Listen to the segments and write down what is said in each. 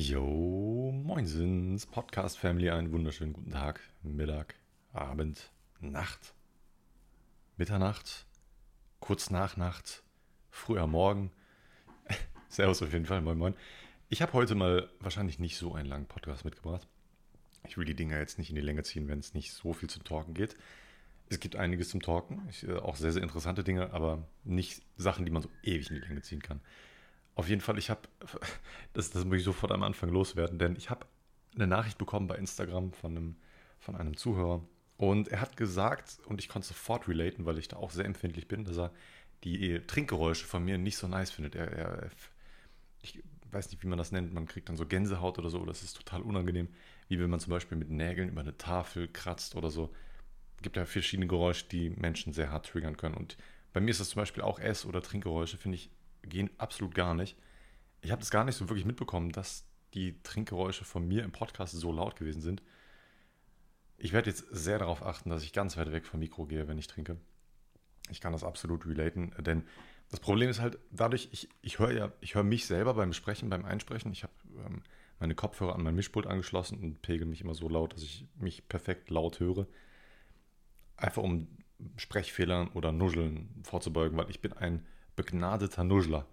Jo, moinsins, Podcast Family, einen wunderschönen guten Tag, Mittag, Abend, Nacht, Mitternacht, kurz nach Nacht, früher Morgen. Servus auf jeden Fall, moin moin. Ich habe heute mal wahrscheinlich nicht so einen langen Podcast mitgebracht. Ich will die Dinger jetzt nicht in die Länge ziehen, wenn es nicht so viel zum Talken geht. Es gibt einiges zum Talken, ich, äh, auch sehr, sehr interessante Dinge, aber nicht Sachen, die man so ewig in die Länge ziehen kann. Auf jeden Fall, ich habe, das, das muss ich sofort am Anfang loswerden, denn ich habe eine Nachricht bekommen bei Instagram von einem, von einem Zuhörer und er hat gesagt, und ich konnte sofort relaten, weil ich da auch sehr empfindlich bin, dass er die Trinkgeräusche von mir nicht so nice findet. Er, er, ich weiß nicht, wie man das nennt, man kriegt dann so Gänsehaut oder so, das ist total unangenehm, wie wenn man zum Beispiel mit Nägeln über eine Tafel kratzt oder so. Es gibt ja verschiedene Geräusche, die Menschen sehr hart triggern können und bei mir ist das zum Beispiel auch Ess- oder Trinkgeräusche, finde ich gehen absolut gar nicht. Ich habe das gar nicht so wirklich mitbekommen, dass die Trinkgeräusche von mir im Podcast so laut gewesen sind. Ich werde jetzt sehr darauf achten, dass ich ganz weit weg vom Mikro gehe, wenn ich trinke. Ich kann das absolut relaten, denn das Problem ist halt dadurch, ich, ich höre ja, ich höre mich selber beim Sprechen, beim Einsprechen. Ich habe ähm, meine Kopfhörer an mein Mischpult angeschlossen und pegel mich immer so laut, dass ich mich perfekt laut höre. Einfach um Sprechfehlern oder Nuscheln vorzubeugen, weil ich bin ein begnadeter Nuschler.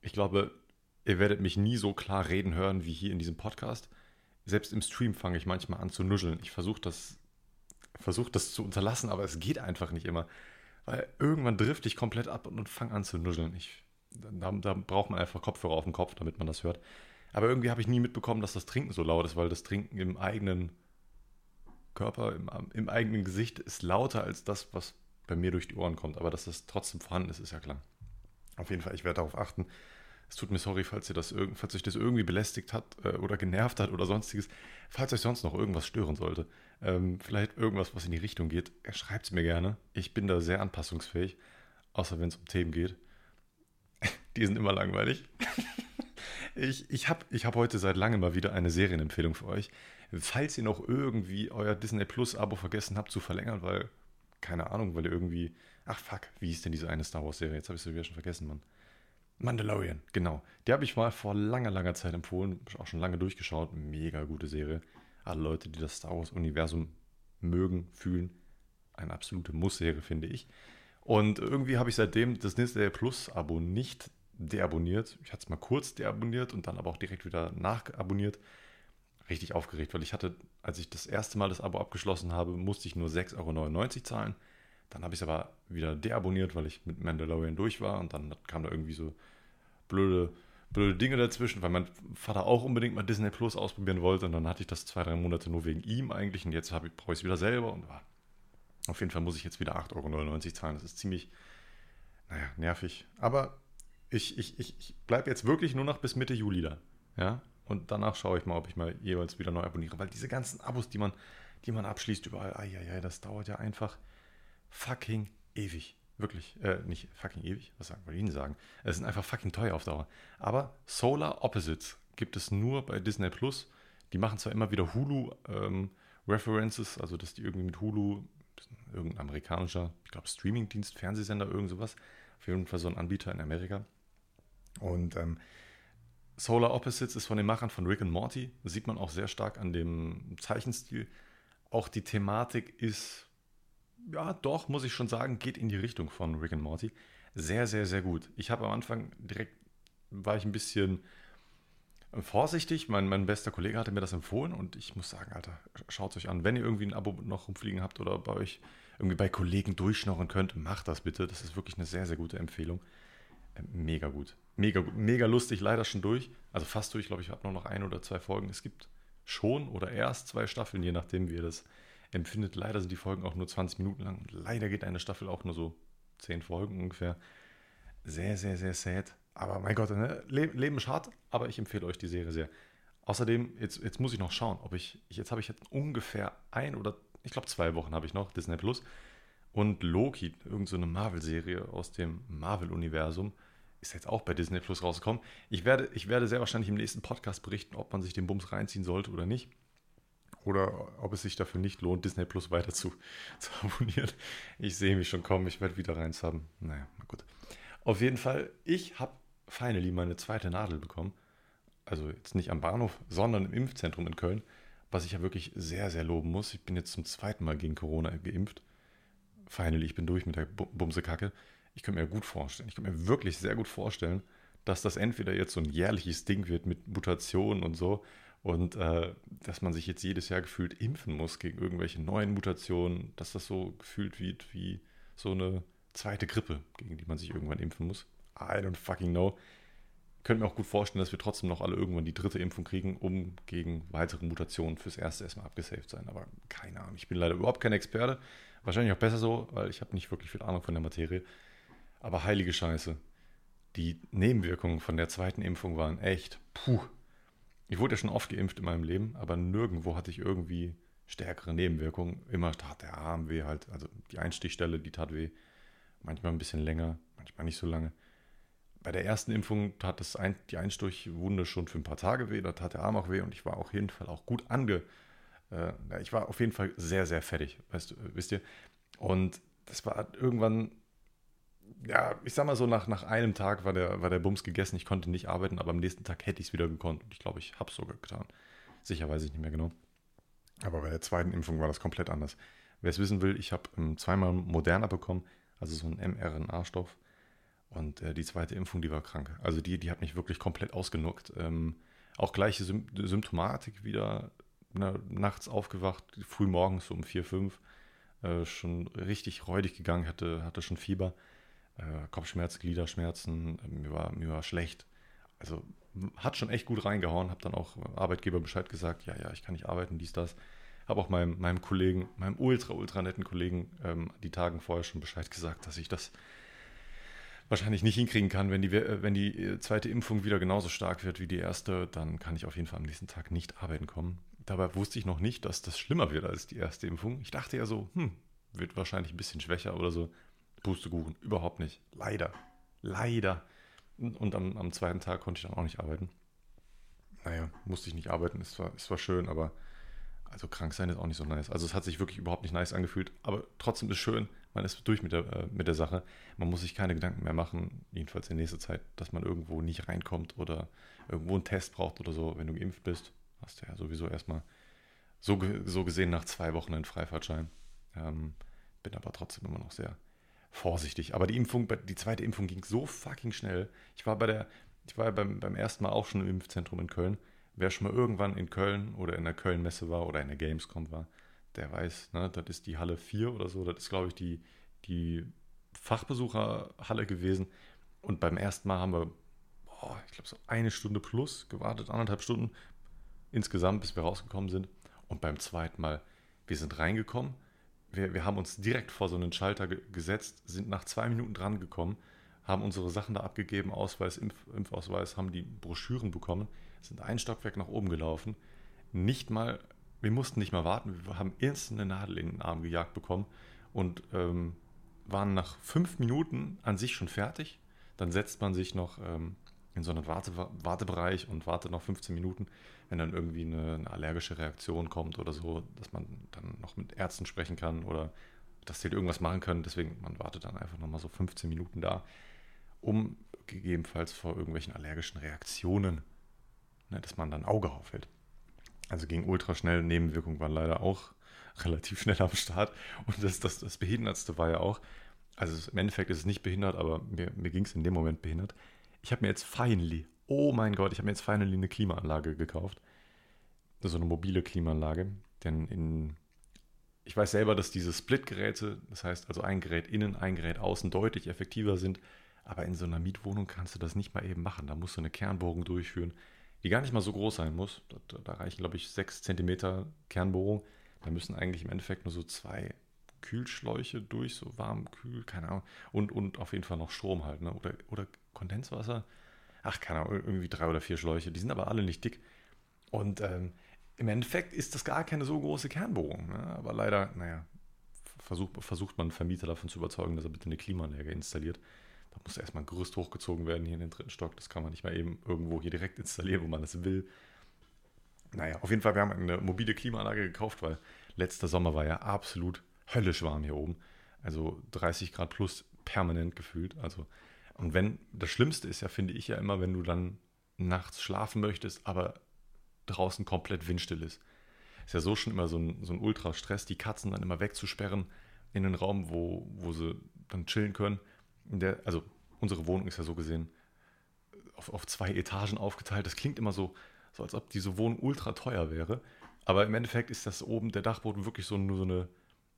Ich glaube, ihr werdet mich nie so klar reden hören wie hier in diesem Podcast. Selbst im Stream fange ich manchmal an zu nuscheln. Ich versuche das, versuch das zu unterlassen, aber es geht einfach nicht immer. Weil irgendwann drifte ich komplett ab und fange an zu nuscheln. Ich, da, da braucht man einfach Kopfhörer auf dem Kopf, damit man das hört. Aber irgendwie habe ich nie mitbekommen, dass das Trinken so laut ist, weil das Trinken im eigenen Körper, im, im eigenen Gesicht ist lauter als das, was bei mir durch die Ohren kommt. Aber dass das trotzdem vorhanden ist, ist ja klar. Auf jeden Fall, ich werde darauf achten. Es tut mir sorry, falls ihr das falls euch das irgendwie belästigt hat äh, oder genervt hat oder sonstiges. Falls euch sonst noch irgendwas stören sollte, ähm, vielleicht irgendwas, was in die Richtung geht, schreibt es mir gerne. Ich bin da sehr anpassungsfähig, außer wenn es um Themen geht. die sind immer langweilig. ich ich habe ich hab heute seit langem mal wieder eine Serienempfehlung für euch. Falls ihr noch irgendwie euer Disney Plus Abo vergessen habt zu verlängern, weil keine Ahnung, weil irgendwie. Ach fuck, wie hieß denn diese eine Star Wars-Serie? Jetzt habe ich sie wieder schon vergessen, Mann. Mandalorian, genau. Die habe ich mal vor langer, langer Zeit empfohlen. Auch schon lange durchgeschaut. Mega gute Serie. Alle Leute, die das Star Wars-Universum mögen, fühlen. Eine absolute Muss-Serie, finde ich. Und irgendwie habe ich seitdem das Disney Plus-Abo nicht deabonniert. Ich hatte es mal kurz deabonniert und dann aber auch direkt wieder nachabonniert. Richtig aufgeregt, weil ich hatte, als ich das erste Mal das Abo abgeschlossen habe, musste ich nur 6,99 Euro zahlen. Dann habe ich es aber wieder deabonniert, weil ich mit Mandalorian durch war und dann kam da irgendwie so blöde, blöde Dinge dazwischen, weil mein Vater auch unbedingt mal Disney Plus ausprobieren wollte und dann hatte ich das zwei, drei Monate nur wegen ihm eigentlich und jetzt brauche ich es wieder selber und ah, auf jeden Fall muss ich jetzt wieder 8,99 Euro zahlen. Das ist ziemlich, naja, nervig. Aber ich, ich, ich, ich bleibe jetzt wirklich nur noch bis Mitte Juli da. Ja, und danach schaue ich mal, ob ich mal jeweils wieder neu abonniere. Weil diese ganzen Abos, die man, die man abschließt überall, ai, ai, ai, das dauert ja einfach fucking ewig. Wirklich, äh, nicht fucking ewig, was sagen wir Ihnen sagen? Es sind einfach fucking teuer auf Dauer. Aber Solar Opposites gibt es nur bei Disney Plus. Die machen zwar immer wieder Hulu ähm, also dass die irgendwie mit Hulu, irgendein amerikanischer, ich glaube Streamingdienst, Fernsehsender, irgend sowas, auf jeden Fall so ein Anbieter in Amerika. Und ähm, Solar Opposites ist von den Machern von Rick and Morty. Das sieht man auch sehr stark an dem Zeichenstil. Auch die Thematik ist, ja, doch, muss ich schon sagen, geht in die Richtung von Rick and Morty. Sehr, sehr, sehr gut. Ich habe am Anfang direkt, war ich ein bisschen vorsichtig. Mein, mein bester Kollege hatte mir das empfohlen und ich muss sagen, Alter, schaut es euch an. Wenn ihr irgendwie ein Abo noch rumfliegen habt oder bei euch irgendwie bei Kollegen durchschnorren könnt, macht das bitte. Das ist wirklich eine sehr, sehr gute Empfehlung. Äh, mega gut. Mega, mega lustig, leider schon durch. Also fast durch, glaube ich, habe nur noch ein oder zwei Folgen. Es gibt schon oder erst zwei Staffeln, je nachdem, wie ihr das empfindet. Leider sind die Folgen auch nur 20 Minuten lang. Und leider geht eine Staffel auch nur so 10 Folgen ungefähr. Sehr, sehr, sehr sad. Aber mein Gott, ne? Leben ist hart, aber ich empfehle euch die Serie sehr. Außerdem, jetzt, jetzt muss ich noch schauen, ob ich, jetzt habe ich jetzt ungefähr ein oder, ich glaube zwei Wochen habe ich noch, Disney Plus. Und Loki, irgendeine so Marvel-Serie aus dem Marvel-Universum, ist jetzt auch bei Disney Plus rausgekommen. Ich werde, ich werde sehr wahrscheinlich im nächsten Podcast berichten, ob man sich den Bums reinziehen sollte oder nicht. Oder ob es sich dafür nicht lohnt, Disney Plus weiter zu, zu abonnieren. Ich sehe mich schon kommen, ich werde wieder reins haben. Naja, mal gut. Auf jeden Fall, ich habe finally meine zweite Nadel bekommen. also jetzt nicht am Bahnhof, sondern im Impfzentrum in Köln, was ich ja wirklich sehr, sehr loben muss. Ich bin jetzt zum zweiten Mal gegen Corona geimpft. Finally, ich bin durch mit der Bumsekacke. Ich könnte mir gut vorstellen, ich könnte mir wirklich sehr gut vorstellen, dass das entweder jetzt so ein jährliches Ding wird mit Mutationen und so und äh, dass man sich jetzt jedes Jahr gefühlt impfen muss gegen irgendwelche neuen Mutationen, dass das so gefühlt wird wie so eine zweite Grippe, gegen die man sich irgendwann impfen muss. I don't fucking know. Ich könnte mir auch gut vorstellen, dass wir trotzdem noch alle irgendwann die dritte Impfung kriegen, um gegen weitere Mutationen fürs erste erstmal abgesaved sein. Aber keine Ahnung. Ich bin leider überhaupt kein Experte. Wahrscheinlich auch besser so, weil ich habe nicht wirklich viel Ahnung von der Materie. Aber heilige Scheiße. Die Nebenwirkungen von der zweiten Impfung waren echt, puh. Ich wurde ja schon oft geimpft in meinem Leben, aber nirgendwo hatte ich irgendwie stärkere Nebenwirkungen. Immer tat der Arm weh halt, also die Einstichstelle, die tat weh. Manchmal ein bisschen länger, manchmal nicht so lange. Bei der ersten Impfung tat das ein, die Einstichwunde schon für ein paar Tage weh, da tat der Arm auch weh und ich war auf jeden Fall auch gut ange. Äh, ich war auf jeden Fall sehr, sehr fertig, weißt du, wisst ihr. Und das war irgendwann, ja, ich sag mal so, nach, nach einem Tag war der, war der Bums gegessen. Ich konnte nicht arbeiten, aber am nächsten Tag hätte ich es wieder gekonnt. Und ich glaube, ich habe es sogar getan. Sicher weiß ich nicht mehr genau. Aber bei der zweiten Impfung war das komplett anders. Wer es wissen will, ich habe ähm, zweimal Moderna bekommen, also so ein mRNA-Stoff und äh, die zweite Impfung, die war krank. Also die, die hat mich wirklich komplett ausgenuckt. Ähm, auch gleiche Sym Symptomatik wieder na, nachts aufgewacht, früh morgens so um 4, 5. Äh, schon richtig räudig gegangen, hatte, hatte schon Fieber, äh, Kopfschmerzen, Gliederschmerzen, äh, mir, war, mir war schlecht. Also hat schon echt gut reingehauen, habe dann auch Arbeitgeber Bescheid gesagt, ja, ja, ich kann nicht arbeiten, dies, das. Habe auch meinem, meinem Kollegen, meinem ultra, ultra netten Kollegen ähm, die Tagen vorher schon Bescheid gesagt, dass ich das wahrscheinlich nicht hinkriegen kann, wenn die, äh, wenn die äh, zweite Impfung wieder genauso stark wird wie die erste, dann kann ich auf jeden Fall am nächsten Tag nicht arbeiten kommen. Dabei wusste ich noch nicht, dass das schlimmer wird als die erste Impfung. Ich dachte ja so, hm, wird wahrscheinlich ein bisschen schwächer oder so. Pustekuchen, überhaupt nicht. Leider. Leider. Und am, am zweiten Tag konnte ich dann auch nicht arbeiten. Naja, musste ich nicht arbeiten, es war, es war schön, aber also krank sein ist auch nicht so nice. Also es hat sich wirklich überhaupt nicht nice angefühlt, aber trotzdem ist schön, man ist durch mit der, äh, mit der Sache. Man muss sich keine Gedanken mehr machen, jedenfalls in nächster Zeit, dass man irgendwo nicht reinkommt oder irgendwo einen Test braucht oder so. Wenn du geimpft bist, hast du ja sowieso erstmal so, so gesehen nach zwei Wochen einen Freifahrtschein. Ähm, bin aber trotzdem immer noch sehr vorsichtig. Aber die Impfung, die zweite Impfung ging so fucking schnell. Ich war bei der, ich war beim, beim ersten Mal auch schon im Impfzentrum in Köln. Wer schon mal irgendwann in Köln oder in der Köln-Messe war oder in der Gamescom war, der weiß, ne, das ist die Halle 4 oder so, das ist, glaube ich, die, die Fachbesucherhalle gewesen. Und beim ersten Mal haben wir, boah, ich glaube, so eine Stunde plus gewartet, anderthalb Stunden insgesamt, bis wir rausgekommen sind. Und beim zweiten Mal, wir sind reingekommen, wir, wir haben uns direkt vor so einen Schalter ge gesetzt, sind nach zwei Minuten dran gekommen, haben unsere Sachen da abgegeben, Ausweis, Impf Impfausweis, haben die Broschüren bekommen, sind ein Stockwerk nach oben gelaufen, nicht mal wir mussten nicht mal warten, wir haben erst eine Nadel in den Arm gejagt bekommen und ähm, waren nach fünf Minuten an sich schon fertig. Dann setzt man sich noch ähm, in so einen Warte Wartebereich und wartet noch 15 Minuten, wenn dann irgendwie eine, eine, allergische Reaktion kommt oder so, dass man dann noch mit Ärzten sprechen kann oder dass sie irgendwas machen können. Deswegen, man wartet dann einfach nochmal so 15 Minuten da, um gegebenenfalls vor irgendwelchen allergischen Reaktionen, ne, dass man dann Auge aufhält. Also ging ultraschnell. Nebenwirkungen waren leider auch relativ schnell am Start. Und das, das, das Behindertste war ja auch, also im Endeffekt ist es nicht behindert, aber mir, mir ging es in dem Moment behindert. Ich habe mir jetzt finally, oh mein Gott, ich habe mir jetzt finally eine Klimaanlage gekauft. So eine mobile Klimaanlage. Denn in, ich weiß selber, dass diese Split-Geräte, das heißt also ein Gerät innen, ein Gerät außen, deutlich effektiver sind. Aber in so einer Mietwohnung kannst du das nicht mal eben machen. Da musst du eine Kernbohrung durchführen die gar nicht mal so groß sein muss. Da, da reichen, glaube ich, 6 cm Kernbohrung. Da müssen eigentlich im Endeffekt nur so zwei Kühlschläuche durch, so warm, kühl, keine Ahnung. Und, und auf jeden Fall noch Strom halt, ne? Oder, oder Kondenswasser. Ach, keine Ahnung, irgendwie drei oder vier Schläuche. Die sind aber alle nicht dick. Und ähm, im Endeffekt ist das gar keine so große Kernbohrung. Ne? Aber leider, naja, versucht, versucht man Vermieter davon zu überzeugen, dass er bitte eine Klimaanlage installiert. Da muss erstmal ein Gerüst hochgezogen werden hier in den dritten Stock. Das kann man nicht mal eben irgendwo hier direkt installieren, wo man das will. Naja, auf jeden Fall, wir haben eine mobile Klimaanlage gekauft, weil letzter Sommer war ja absolut höllisch warm hier oben. Also 30 Grad plus permanent gefühlt. Also, und wenn, das Schlimmste ist ja, finde ich ja immer, wenn du dann nachts schlafen möchtest, aber draußen komplett windstill ist. Ist ja so schon immer so ein, so ein Ultrastress, die Katzen dann immer wegzusperren in den Raum, wo, wo sie dann chillen können. Der, also unsere Wohnung ist ja so gesehen auf, auf zwei Etagen aufgeteilt. Das klingt immer so, so, als ob diese Wohnung ultra teuer wäre. Aber im Endeffekt ist das oben der Dachboden wirklich so nur so eine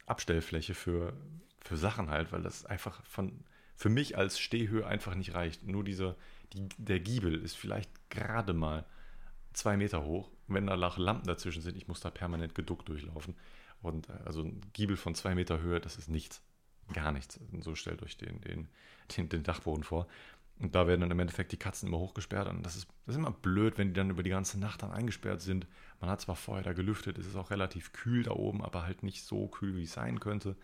Abstellfläche für, für Sachen halt, weil das einfach von, für mich als Stehhöhe einfach nicht reicht. Nur dieser, die, der Giebel ist vielleicht gerade mal zwei Meter hoch. Wenn da Lampen dazwischen sind, ich muss da permanent geduckt durchlaufen. Und äh, also ein Giebel von zwei Meter Höhe, das ist nichts. Gar nichts. Und so stellt euch den, den, den, den Dachboden vor. Und da werden dann im Endeffekt die Katzen immer hochgesperrt. Und das ist, das ist immer blöd, wenn die dann über die ganze Nacht dann eingesperrt sind. Man hat zwar vorher da gelüftet, es ist auch relativ kühl da oben, aber halt nicht so kühl, wie es sein könnte.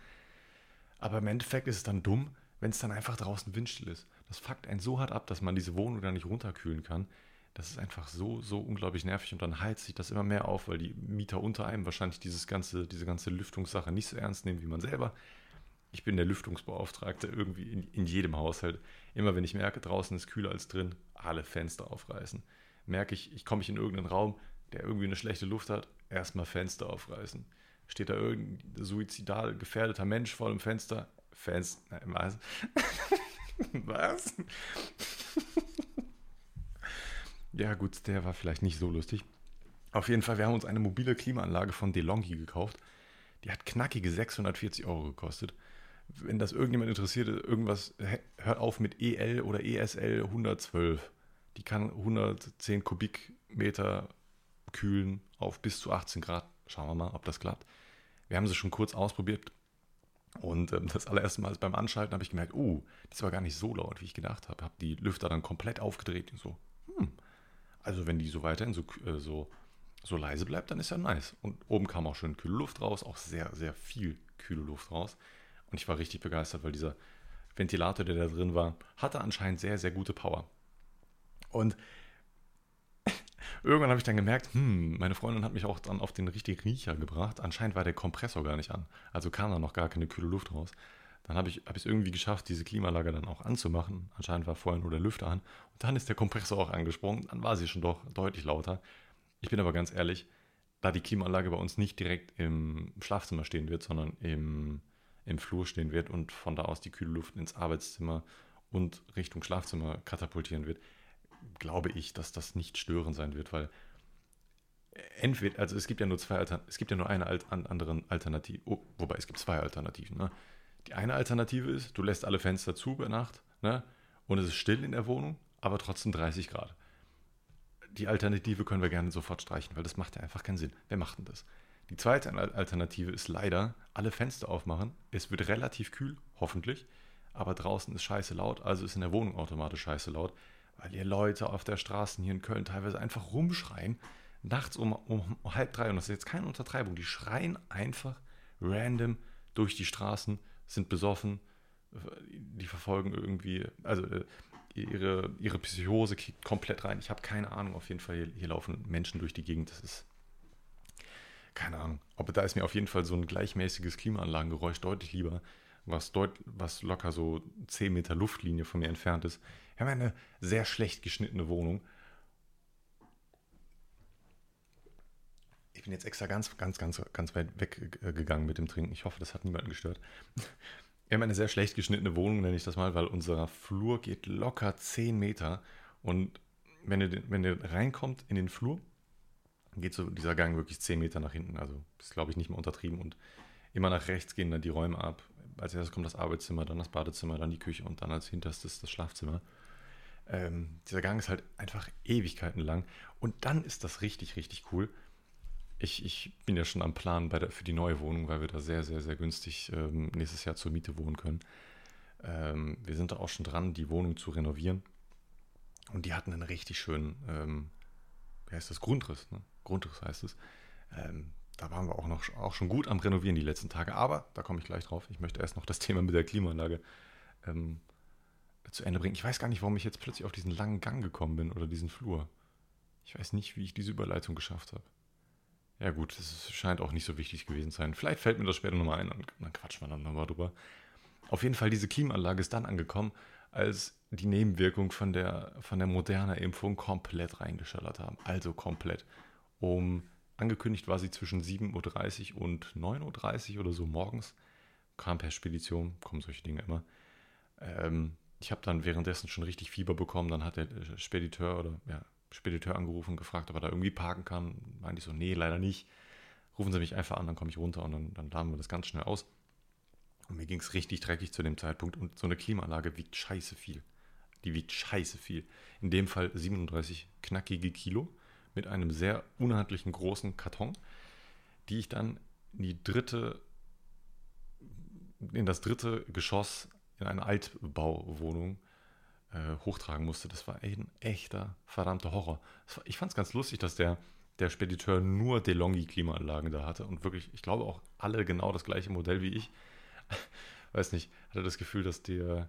Aber im Endeffekt ist es dann dumm, wenn es dann einfach draußen windstill ist. Das fuckt einen so hart ab, dass man diese Wohnung dann nicht runterkühlen kann. Das ist einfach so, so unglaublich nervig und dann heizt sich das immer mehr auf, weil die Mieter unter einem wahrscheinlich dieses ganze, diese ganze Lüftungssache nicht so ernst nehmen wie man selber ich bin der Lüftungsbeauftragte irgendwie in, in, jedem Haushalt. Immer wenn ich merke, draußen ist kühler als drin, alle Fenster aufreißen. Merke ich, ich komme in irgendeinen Raum, der irgendwie eine schlechte Luft hat, erstmal Fenster aufreißen. Steht da irgendein suizidal gefährdeter Mensch vor dem Fenster? Fenster. Was? was? ja, gut, der war vielleicht nicht so lustig. Auf jeden Fall, wir haben uns eine mobile Klimaanlage von DeLonghi gekauft. Die hat knackige 640 Euro gekostet wenn das irgendjemand interessiert, irgendwas, hört auf mit EL oder ESL 112. Die kann 110 Kubikmeter kühlen auf bis zu 18 Grad. Schauen wir mal, ob das klappt. Wir haben sie schon kurz ausprobiert. Und ähm, das allererste Mal beim Anschalten habe ich gemerkt, oh, das war gar nicht so laut, wie ich gedacht habe. Habe die Lüfter dann komplett aufgedreht und so, hm, also wenn die so weiterhin so, äh, so, so leise bleibt, dann ist ja nice. Und oben kam auch schön kühle Luft raus, auch sehr, sehr viel kühle Luft raus. Und ich war richtig begeistert, weil dieser Ventilator, der da drin war, hatte anscheinend sehr, sehr gute Power. Und irgendwann habe ich dann gemerkt, hm, meine Freundin hat mich auch dann auf den richtigen Riecher gebracht. Anscheinend war der Kompressor gar nicht an. Also kam da noch gar keine kühle Luft raus. Dann habe ich es irgendwie geschafft, diese Klimaanlage dann auch anzumachen. Anscheinend war vorher nur der Lüfter an. Und dann ist der Kompressor auch angesprungen. Dann war sie schon doch deutlich lauter. Ich bin aber ganz ehrlich, da die Klimaanlage bei uns nicht direkt im Schlafzimmer stehen wird, sondern im im Flur stehen wird und von da aus die kühle Luft ins Arbeitszimmer und Richtung Schlafzimmer katapultieren wird, glaube ich, dass das nicht störend sein wird, weil entweder, also es gibt ja nur zwei Alternativen, es gibt ja nur eine Alt an anderen Alternative, oh, wobei es gibt zwei Alternativen. Ne? Die eine Alternative ist, du lässt alle Fenster zu bei Nacht ne? und es ist still in der Wohnung, aber trotzdem 30 Grad. Die Alternative können wir gerne sofort streichen, weil das macht ja einfach keinen Sinn. Wer macht denn das? Die zweite Alternative ist leider, alle Fenster aufmachen. Es wird relativ kühl, hoffentlich, aber draußen ist scheiße laut, also ist in der Wohnung automatisch scheiße laut, weil ihr Leute auf der Straße hier in Köln teilweise einfach rumschreien, nachts um, um, halb drei, und das ist jetzt keine Untertreibung, die schreien einfach random durch die Straßen, sind besoffen, die verfolgen irgendwie, also äh, ihre, ihre Psychose kickt komplett rein. Ich habe keine Ahnung, auf jeden Fall, hier, hier laufen Menschen durch die Gegend, das ist keine Ahnung. Aber da ist mir auf jeden Fall so ein gleichmäßiges Klimaanlagengeräusch deutlich lieber, was, deut was locker so 10 Meter Luftlinie von mir entfernt ist. Wir haben eine sehr schlecht geschnittene Wohnung. Ich bin jetzt extra ganz, ganz, ganz, ganz weit weggegangen mit dem Trinken. Ich hoffe, das hat niemanden gestört. Wir haben eine sehr schlecht geschnittene Wohnung, nenne ich das mal, weil unser Flur geht locker 10 Meter. Und wenn ihr, wenn ihr reinkommt in den Flur, geht so dieser Gang wirklich 10 Meter nach hinten. Also ist, glaube ich, nicht mehr untertrieben. Und immer nach rechts gehen dann die Räume ab. Als erstes kommt das Arbeitszimmer, dann das Badezimmer, dann die Küche und dann als hinterstes das Schlafzimmer. Ähm, dieser Gang ist halt einfach Ewigkeiten lang. Und dann ist das richtig, richtig cool. Ich, ich bin ja schon am Plan der, für die neue Wohnung, weil wir da sehr, sehr, sehr günstig ähm, nächstes Jahr zur Miete wohnen können. Ähm, wir sind da auch schon dran, die Wohnung zu renovieren. Und die hatten einen richtig schönen, ähm, wie heißt das, Grundriss. Ne? Grundriss heißt es. Ähm, da waren wir auch noch auch schon gut am Renovieren die letzten Tage. Aber da komme ich gleich drauf. Ich möchte erst noch das Thema mit der Klimaanlage ähm, zu Ende bringen. Ich weiß gar nicht, warum ich jetzt plötzlich auf diesen langen Gang gekommen bin oder diesen Flur. Ich weiß nicht, wie ich diese Überleitung geschafft habe. Ja gut, das scheint auch nicht so wichtig gewesen zu sein. Vielleicht fällt mir das später nochmal ein und dann quatschen wir dann nochmal drüber. Auf jeden Fall, diese Klimaanlage ist dann angekommen, als die Nebenwirkung von der, von der modernen Impfung komplett reingeschallert haben. Also komplett. Um angekündigt war sie zwischen 7.30 Uhr und 9.30 Uhr oder so morgens. Kam per Spedition, kommen solche Dinge immer. Ähm, ich habe dann währenddessen schon richtig Fieber bekommen. Dann hat der Spediteur oder ja, Spediteur angerufen und gefragt, ob er da irgendwie parken kann. Meinte ich so, nee, leider nicht. Rufen Sie mich einfach an, dann komme ich runter und dann, dann laden wir das ganz schnell aus. Und mir ging es richtig dreckig zu dem Zeitpunkt und so eine Klimaanlage wiegt scheiße viel. Die wiegt scheiße viel. In dem Fall 37 knackige Kilo mit einem sehr unhandlichen großen Karton, die ich dann in die dritte, in das dritte Geschoss in eine Altbauwohnung äh, hochtragen musste. Das war ein echter, verdammter Horror. War, ich fand es ganz lustig, dass der, der Spediteur nur DeLonghi-Klimaanlagen da hatte und wirklich, ich glaube auch alle genau das gleiche Modell wie ich. Weiß nicht, hatte das Gefühl, dass der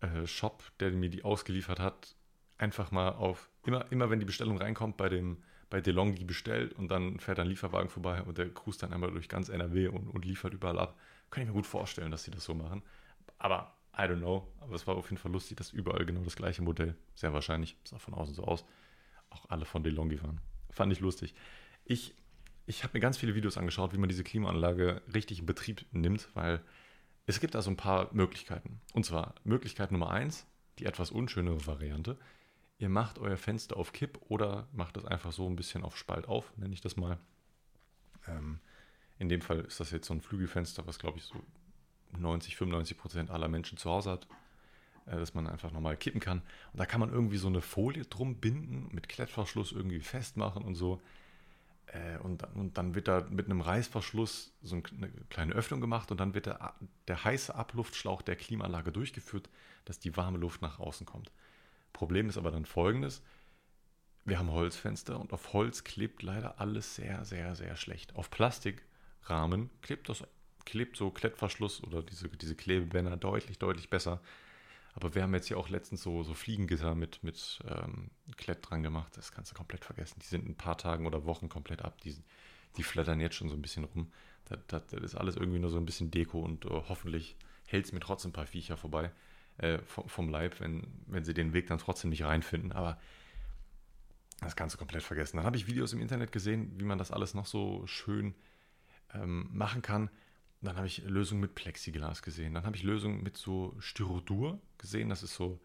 äh, Shop, der mir die ausgeliefert hat, einfach mal auf, immer, immer wenn die Bestellung reinkommt, bei dem bei DeLonghi bestellt und dann fährt ein Lieferwagen vorbei und der cruist dann einmal durch ganz NRW und, und liefert überall ab. Kann ich mir gut vorstellen, dass sie das so machen. Aber I don't know. Aber es war auf jeden Fall lustig, dass überall genau das gleiche Modell, sehr wahrscheinlich, sah von außen so aus, auch alle von DeLonghi waren. Fand ich lustig. Ich, ich habe mir ganz viele Videos angeschaut, wie man diese Klimaanlage richtig in Betrieb nimmt, weil es gibt da so ein paar Möglichkeiten. Und zwar Möglichkeit Nummer eins, die etwas unschönere Variante. Ihr macht euer Fenster auf Kipp oder macht es einfach so ein bisschen auf Spalt auf, nenne ich das mal. Ähm, in dem Fall ist das jetzt so ein Flügelfenster, was glaube ich so 90, 95 Prozent aller Menschen zu Hause hat, äh, dass man einfach nochmal kippen kann. Und da kann man irgendwie so eine Folie drum binden, mit Klettverschluss irgendwie festmachen und so. Äh, und, und dann wird da mit einem Reißverschluss so eine kleine Öffnung gemacht und dann wird der, der heiße Abluftschlauch der Klimaanlage durchgeführt, dass die warme Luft nach außen kommt. Problem ist aber dann folgendes. Wir haben Holzfenster und auf Holz klebt leider alles sehr, sehr, sehr schlecht. Auf Plastikrahmen klebt das klebt so Klettverschluss oder diese, diese Klebebänder deutlich, deutlich besser. Aber wir haben jetzt hier auch letztens so, so Fliegengitter mit, mit ähm, Klett dran gemacht. Das kannst du komplett vergessen. Die sind in ein paar Tagen oder Wochen komplett ab. Die, die flattern jetzt schon so ein bisschen rum. Das, das, das ist alles irgendwie nur so ein bisschen Deko und uh, hoffentlich hält es mir trotzdem ein paar Viecher vorbei äh, vom, Leib, wenn, wenn sie den Weg dann trotzdem nicht reinfinden. Aber das kannst du komplett vergessen. Dann habe ich Videos im Internet gesehen, wie man das alles noch so schön ähm, machen kann. Dann habe ich Lösungen mit Plexiglas gesehen. Dann habe ich Lösungen mit so Styrodur gesehen. Das ist so,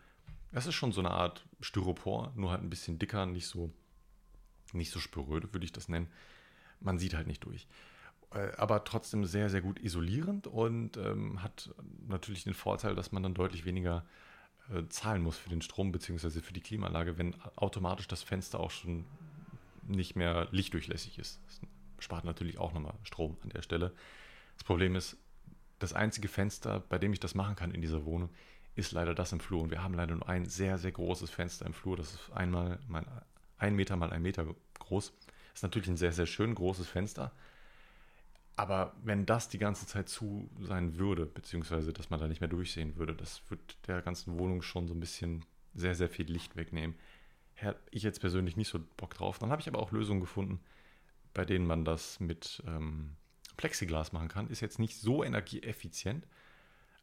das ist schon so eine Art Styropor, nur halt ein bisschen dicker, nicht so, nicht so sporöde, würde ich das nennen. Man sieht halt nicht durch. Äh, aber trotzdem sehr, sehr gut isolierend und ähm, hat natürlich den Vorteil, dass man dann deutlich weniger äh, zahlen muss für den Strom bzw. für die Klimaanlage, wenn automatisch das Fenster auch schon nicht mehr lichtdurchlässig ist. Das spart natürlich auch nochmal Strom an der Stelle. Das Problem ist, das einzige Fenster, bei dem ich das machen kann in dieser Wohnung, ist leider das im Flur. Und wir haben leider nur ein sehr, sehr großes Fenster im Flur. Das ist einmal mal ein Meter mal ein Meter groß. Das ist natürlich ein sehr, sehr schön großes Fenster. Aber wenn das die ganze Zeit zu sein würde, beziehungsweise dass man da nicht mehr durchsehen würde, das würde der ganzen Wohnung schon so ein bisschen sehr, sehr viel Licht wegnehmen. Hätte ich jetzt persönlich nicht so Bock drauf. Dann habe ich aber auch Lösungen gefunden, bei denen man das mit ähm, Plexiglas machen kann. Ist jetzt nicht so energieeffizient,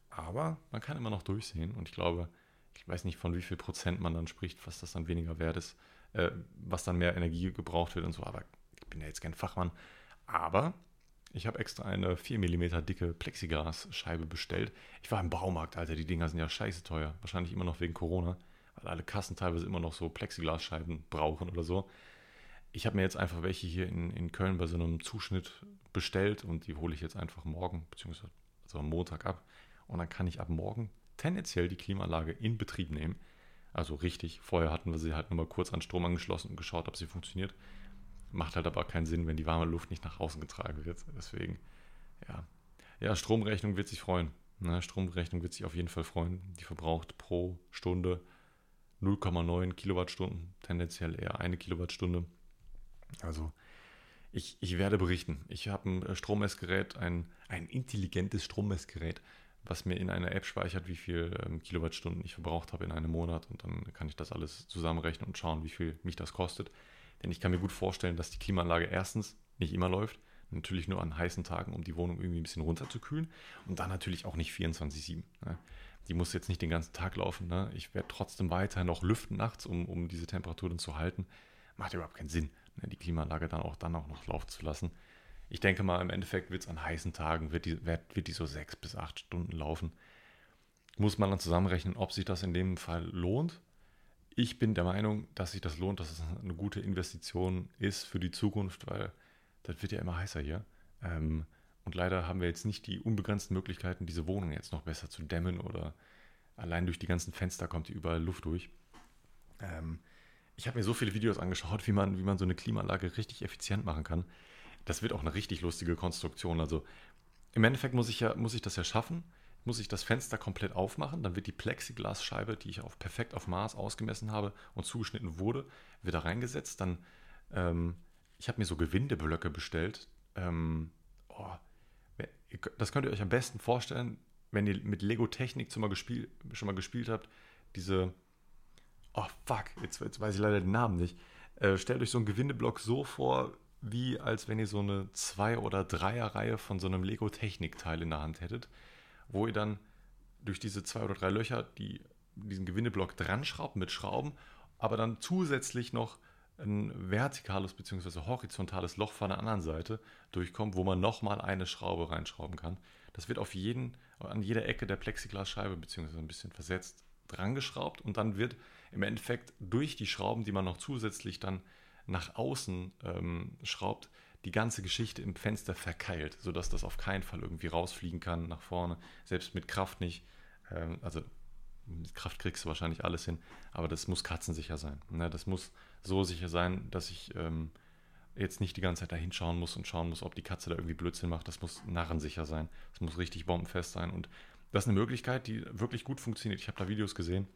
aber man kann immer noch durchsehen. Und ich glaube, ich weiß nicht, von wie viel Prozent man dann spricht, was das dann weniger wert ist, äh, was dann mehr Energie gebraucht wird und so. Aber ich bin ja jetzt kein Fachmann. Aber ich habe extra eine 4 mm dicke Plexiglasscheibe bestellt. Ich war im Baumarkt, Alter. Die Dinger sind ja scheiße teuer. Wahrscheinlich immer noch wegen Corona, weil alle Kassen teilweise immer noch so Plexiglasscheiben brauchen oder so ich habe mir jetzt einfach welche hier in, in Köln bei so einem Zuschnitt bestellt und die hole ich jetzt einfach morgen, beziehungsweise also am Montag ab. Und dann kann ich ab morgen tendenziell die Klimaanlage in Betrieb nehmen. Also richtig, vorher hatten wir sie halt nur mal kurz an Strom angeschlossen und geschaut, ob sie funktioniert. Macht halt aber keinen Sinn, wenn die warme Luft nicht nach außen getragen wird. Deswegen, ja. Ja, Stromrechnung wird sich freuen. Ne? Stromrechnung wird sich auf jeden Fall freuen. Die verbraucht pro Stunde 0,9 Kilowattstunden, tendenziell eher eine Kilowattstunde. Also ich, ich werde berichten. Ich habe ein äh, Strommessgerät, ein, ein intelligentes Strommessgerät, was mir in einer App speichert, wie viel ähm, Kilowattstunden ich verbraucht habe in einem Monat. Und dann kann ich das alles zusammenrechnen und schauen, wie viel mich das kostet. Denn ich kann mir gut vorstellen, dass die Klimaanlage erstens nicht immer läuft. Natürlich nur an heißen Tagen, um die Wohnung irgendwie ein bisschen runterzukühlen. Und dann natürlich auch nicht 24-7. Ne? die muss jetzt nicht den ganzen Tag laufen. Ne? Ich werde trotzdem weiter noch lüften nachts, um, um diese Temperaturen zu halten. Macht überhaupt keinen Sinn, ne? die Klimaanlage dann auch, dann auch noch laufen zu lassen. Ich denke mal, im Endeffekt wird es an heißen Tagen, wird die, wird, wird die so sechs bis acht Stunden laufen. Muss man dann zusammenrechnen, ob sich das in dem Fall lohnt. Ich bin der Meinung, dass sich das lohnt, dass es eine gute Investition ist für die Zukunft, weil das wird ja immer heißer hier. Ähm, und leider haben wir jetzt nicht die unbegrenzten Möglichkeiten, diese Wohnung jetzt noch besser zu dämmen oder allein durch die ganzen Fenster kommt hier überall Luft durch. Ähm, ich habe mir so viele Videos angeschaut, wie man, wie man so eine Klimaanlage richtig effizient machen kann. Das wird auch eine richtig lustige Konstruktion. Also im Endeffekt muss ich, ja, muss ich das ja schaffen, muss ich das Fenster komplett aufmachen, dann wird die Plexiglasscheibe, die ich auf, perfekt auf Maß ausgemessen habe und zugeschnitten wurde, wieder reingesetzt. Dann, ähm, ich habe mir so Gewindeblöcke bestellt. Ähm, oh, das könnt ihr euch am besten vorstellen, wenn ihr mit Lego Technik schon mal gespielt, habt. Diese, oh fuck, jetzt, jetzt weiß ich leider den Namen nicht. Äh, stellt euch so einen Gewindeblock so vor, wie als wenn ihr so eine Zwei- oder Dreier-Reihe von so einem Lego Technik-Teil in der Hand hättet, wo ihr dann durch diese zwei oder drei Löcher die, diesen Gewindeblock dran schraubt mit Schrauben, aber dann zusätzlich noch ein vertikales bzw. horizontales Loch von der anderen Seite durchkommt, wo man nochmal eine Schraube reinschrauben kann. Das wird auf jeden, an jeder Ecke der Plexiglasscheibe bzw. ein bisschen versetzt dran geschraubt und dann wird im Endeffekt durch die Schrauben, die man noch zusätzlich dann nach außen ähm, schraubt, die ganze Geschichte im Fenster verkeilt, sodass das auf keinen Fall irgendwie rausfliegen kann nach vorne, selbst mit Kraft nicht. Ähm, also mit Kraft kriegst du wahrscheinlich alles hin, aber das muss katzensicher sein. Ne? Das muss so sicher sein, dass ich ähm, jetzt nicht die ganze Zeit da hinschauen muss und schauen muss, ob die Katze da irgendwie Blödsinn macht. Das muss narrensicher sein. Das muss richtig bombenfest sein. Und das ist eine Möglichkeit, die wirklich gut funktioniert. Ich habe da Videos gesehen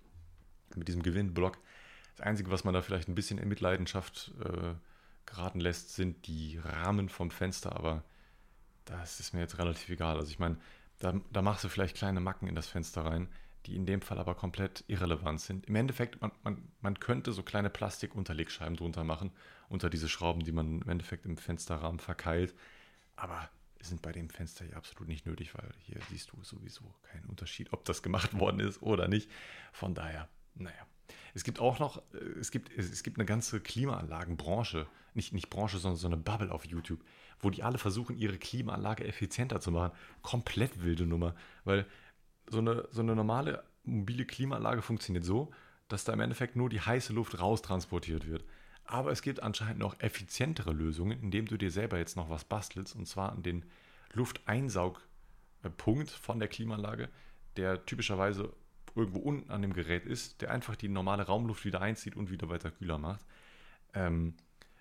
mit diesem Gewinnblock. Das Einzige, was man da vielleicht ein bisschen in Mitleidenschaft äh, geraten lässt, sind die Rahmen vom Fenster, aber das ist mir jetzt relativ egal. Also ich meine, da, da machst du vielleicht kleine Macken in das Fenster rein die in dem Fall aber komplett irrelevant sind. Im Endeffekt, man, man, man könnte so kleine Plastikunterlegscheiben drunter machen, unter diese Schrauben, die man im Endeffekt im Fensterrahmen verkeilt. Aber sind bei dem Fenster hier absolut nicht nötig, weil hier siehst du sowieso keinen Unterschied, ob das gemacht worden ist oder nicht. Von daher, naja. Es gibt auch noch, äh, es gibt, es gibt eine ganze Klimaanlagenbranche, nicht, nicht Branche, sondern so eine Bubble auf YouTube, wo die alle versuchen, ihre Klimaanlage effizienter zu machen. Komplett wilde Nummer, weil so eine, so eine normale mobile Klimaanlage funktioniert so, dass da im Endeffekt nur die heiße Luft raustransportiert wird. Aber es gibt anscheinend noch effizientere Lösungen, indem du dir selber jetzt noch was bastelst, und zwar an den Lufteinsaugpunkt von der Klimaanlage, der typischerweise irgendwo unten an dem Gerät ist, der einfach die normale Raumluft wieder einzieht und wieder weiter kühler macht. Ähm,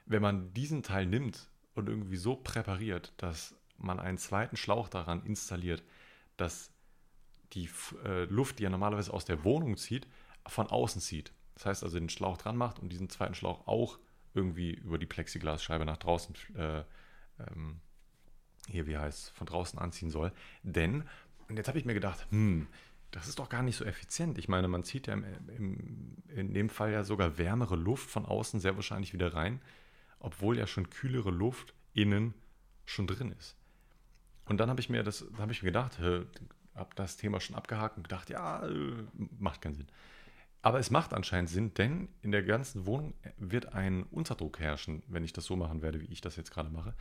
wenn man diesen Teil nimmt und irgendwie so präpariert, dass man einen zweiten Schlauch daran installiert, dass die äh, Luft, die er normalerweise aus der Wohnung zieht, von außen zieht. Das heißt also den Schlauch dran macht und diesen zweiten Schlauch auch irgendwie über die Plexiglasscheibe nach draußen, äh, ähm, hier wie heißt von draußen anziehen soll. Denn, und jetzt habe ich mir gedacht, hm, das ist doch gar nicht so effizient. Ich meine, man zieht ja im, im, in dem Fall ja sogar wärmere Luft von außen sehr wahrscheinlich wieder rein, obwohl ja schon kühlere Luft innen schon drin ist. Und dann habe ich mir das, habe ich mir gedacht, habe das Thema schon abgehakt und gedacht, ja, äh, macht keinen Sinn. Aber es macht anscheinend Sinn, denn in der ganzen Wohnung wird ein Unterdruck herrschen, wenn ich das so machen werde, wie ich das jetzt gerade mache.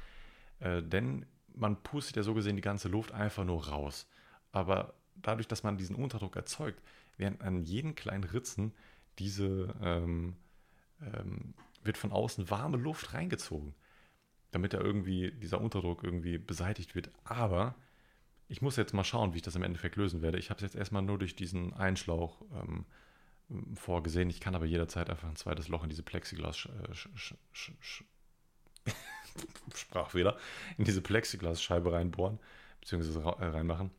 Äh, denn man pustet ja so gesehen die ganze Luft einfach nur raus. Aber dadurch, dass man diesen Unterdruck erzeugt, werden an jeden kleinen Ritzen diese, ähm, ähm, wird von außen warme Luft reingezogen, damit da irgendwie dieser Unterdruck irgendwie beseitigt wird. Aber ich muss jetzt mal schauen, wie ich das im Endeffekt lösen werde. Ich habe es jetzt erstmal nur durch diesen Einschlauch ähm, vorgesehen. Ich kann aber jederzeit einfach ein zweites Loch in diese Plexiglas äh, Sprachfehler in diese Plexiglasscheibe reinbohren beziehungsweise äh, reinmachen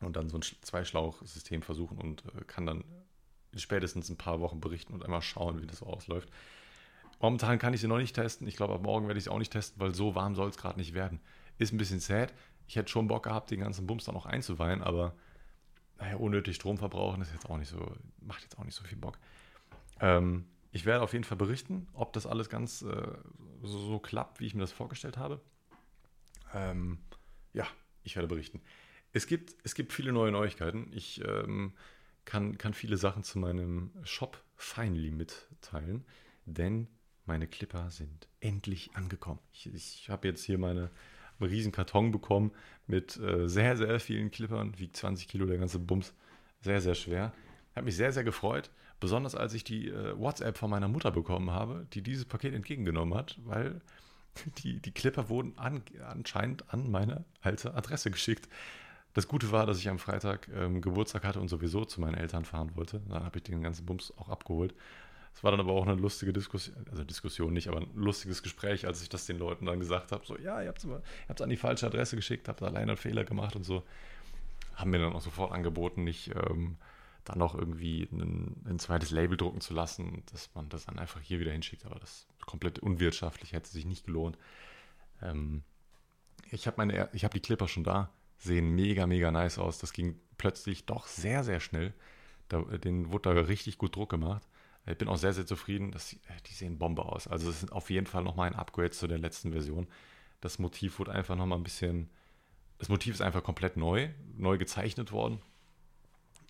und dann so ein Zweischlauchsystem versuchen und äh, kann dann spätestens ein paar Wochen berichten und einmal schauen, wie das so ausläuft. Momentan kann ich sie noch nicht testen. Ich glaube, ab morgen werde ich sie auch nicht testen, weil so warm soll es gerade nicht werden. Ist ein bisschen sad ich hätte schon Bock gehabt, den ganzen Bums dann auch einzuweihen, aber naja, unnötig Strom verbrauchen ist jetzt auch nicht so, macht jetzt auch nicht so viel Bock. Ähm, ich werde auf jeden Fall berichten, ob das alles ganz äh, so, so, klappt, wie ich mir das vorgestellt habe. Ähm, ja, ich werde berichten. Es gibt, es gibt viele neue Neuigkeiten. Ich ähm, kann, kann viele Sachen zu meinem Shop finally mitteilen, denn meine Clipper sind endlich angekommen. Ich, ich habe jetzt hier meine einen riesen Karton bekommen mit äh, sehr, sehr vielen Clippern, wiegt 20 Kilo der ganze Bums, sehr, sehr schwer. Hat mich sehr, sehr gefreut, besonders als ich die äh, WhatsApp von meiner Mutter bekommen habe, die dieses Paket entgegengenommen hat, weil die, die Clipper wurden an, anscheinend an meine alte Adresse geschickt. Das Gute war, dass ich am Freitag ähm, Geburtstag hatte und sowieso zu meinen Eltern fahren wollte. Dann habe ich den ganzen Bums auch abgeholt. Es war dann aber auch eine lustige Diskussion, also Diskussion nicht, aber ein lustiges Gespräch, als ich das den Leuten dann gesagt habe. So, ja, ihr habt es an die falsche Adresse geschickt, habt alleine einen Fehler gemacht und so. Haben mir dann auch sofort angeboten, nicht ähm, dann noch irgendwie ein, ein, zweites Label drucken zu lassen, dass man das dann einfach hier wieder hinschickt. Aber das ist komplett unwirtschaftlich, hätte sich nicht gelohnt. Ähm, ich habe meine, ich habe die Clipper schon da, sehen mega, mega nice aus. Das ging plötzlich doch sehr, sehr schnell. Da, den wurde da richtig gut Druck gemacht. Ich bin auch sehr, sehr zufrieden. Das, die sehen Bombe aus. Also es ist auf jeden Fall nochmal ein Upgrade zu der letzten Version. Das Motiv wurde einfach nochmal ein bisschen. Das Motiv ist einfach komplett neu, neu gezeichnet worden.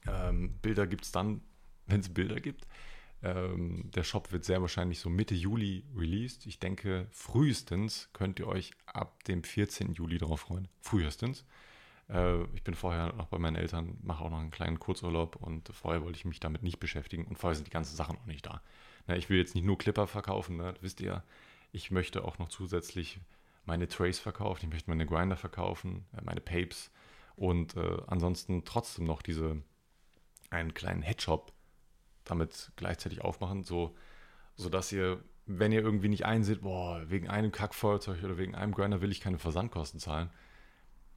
Ähm, Bilder gibt es dann, wenn es Bilder gibt. Ähm, der Shop wird sehr wahrscheinlich so Mitte Juli released. Ich denke, frühestens könnt ihr euch ab dem 14. Juli darauf freuen. Frühestens. Äh, ich bin vorher noch bei meinen Eltern, mache auch noch einen kleinen Kurzurlaub und vorher wollte ich mich damit nicht beschäftigen und vorher sind die ganzen Sachen auch nicht da. Na, ich will jetzt nicht nur Clipper verkaufen, ne? wisst ihr, ich möchte auch noch zusätzlich meine Trays verkaufen, ich möchte meine Grinder verkaufen, äh, meine Papes und äh, ansonsten trotzdem noch diese einen kleinen Headshop damit gleichzeitig aufmachen, so sodass ihr, wenn ihr irgendwie nicht einseht, boah, wegen einem Kackfeuerzeug oder wegen einem Grinder will ich keine Versandkosten zahlen,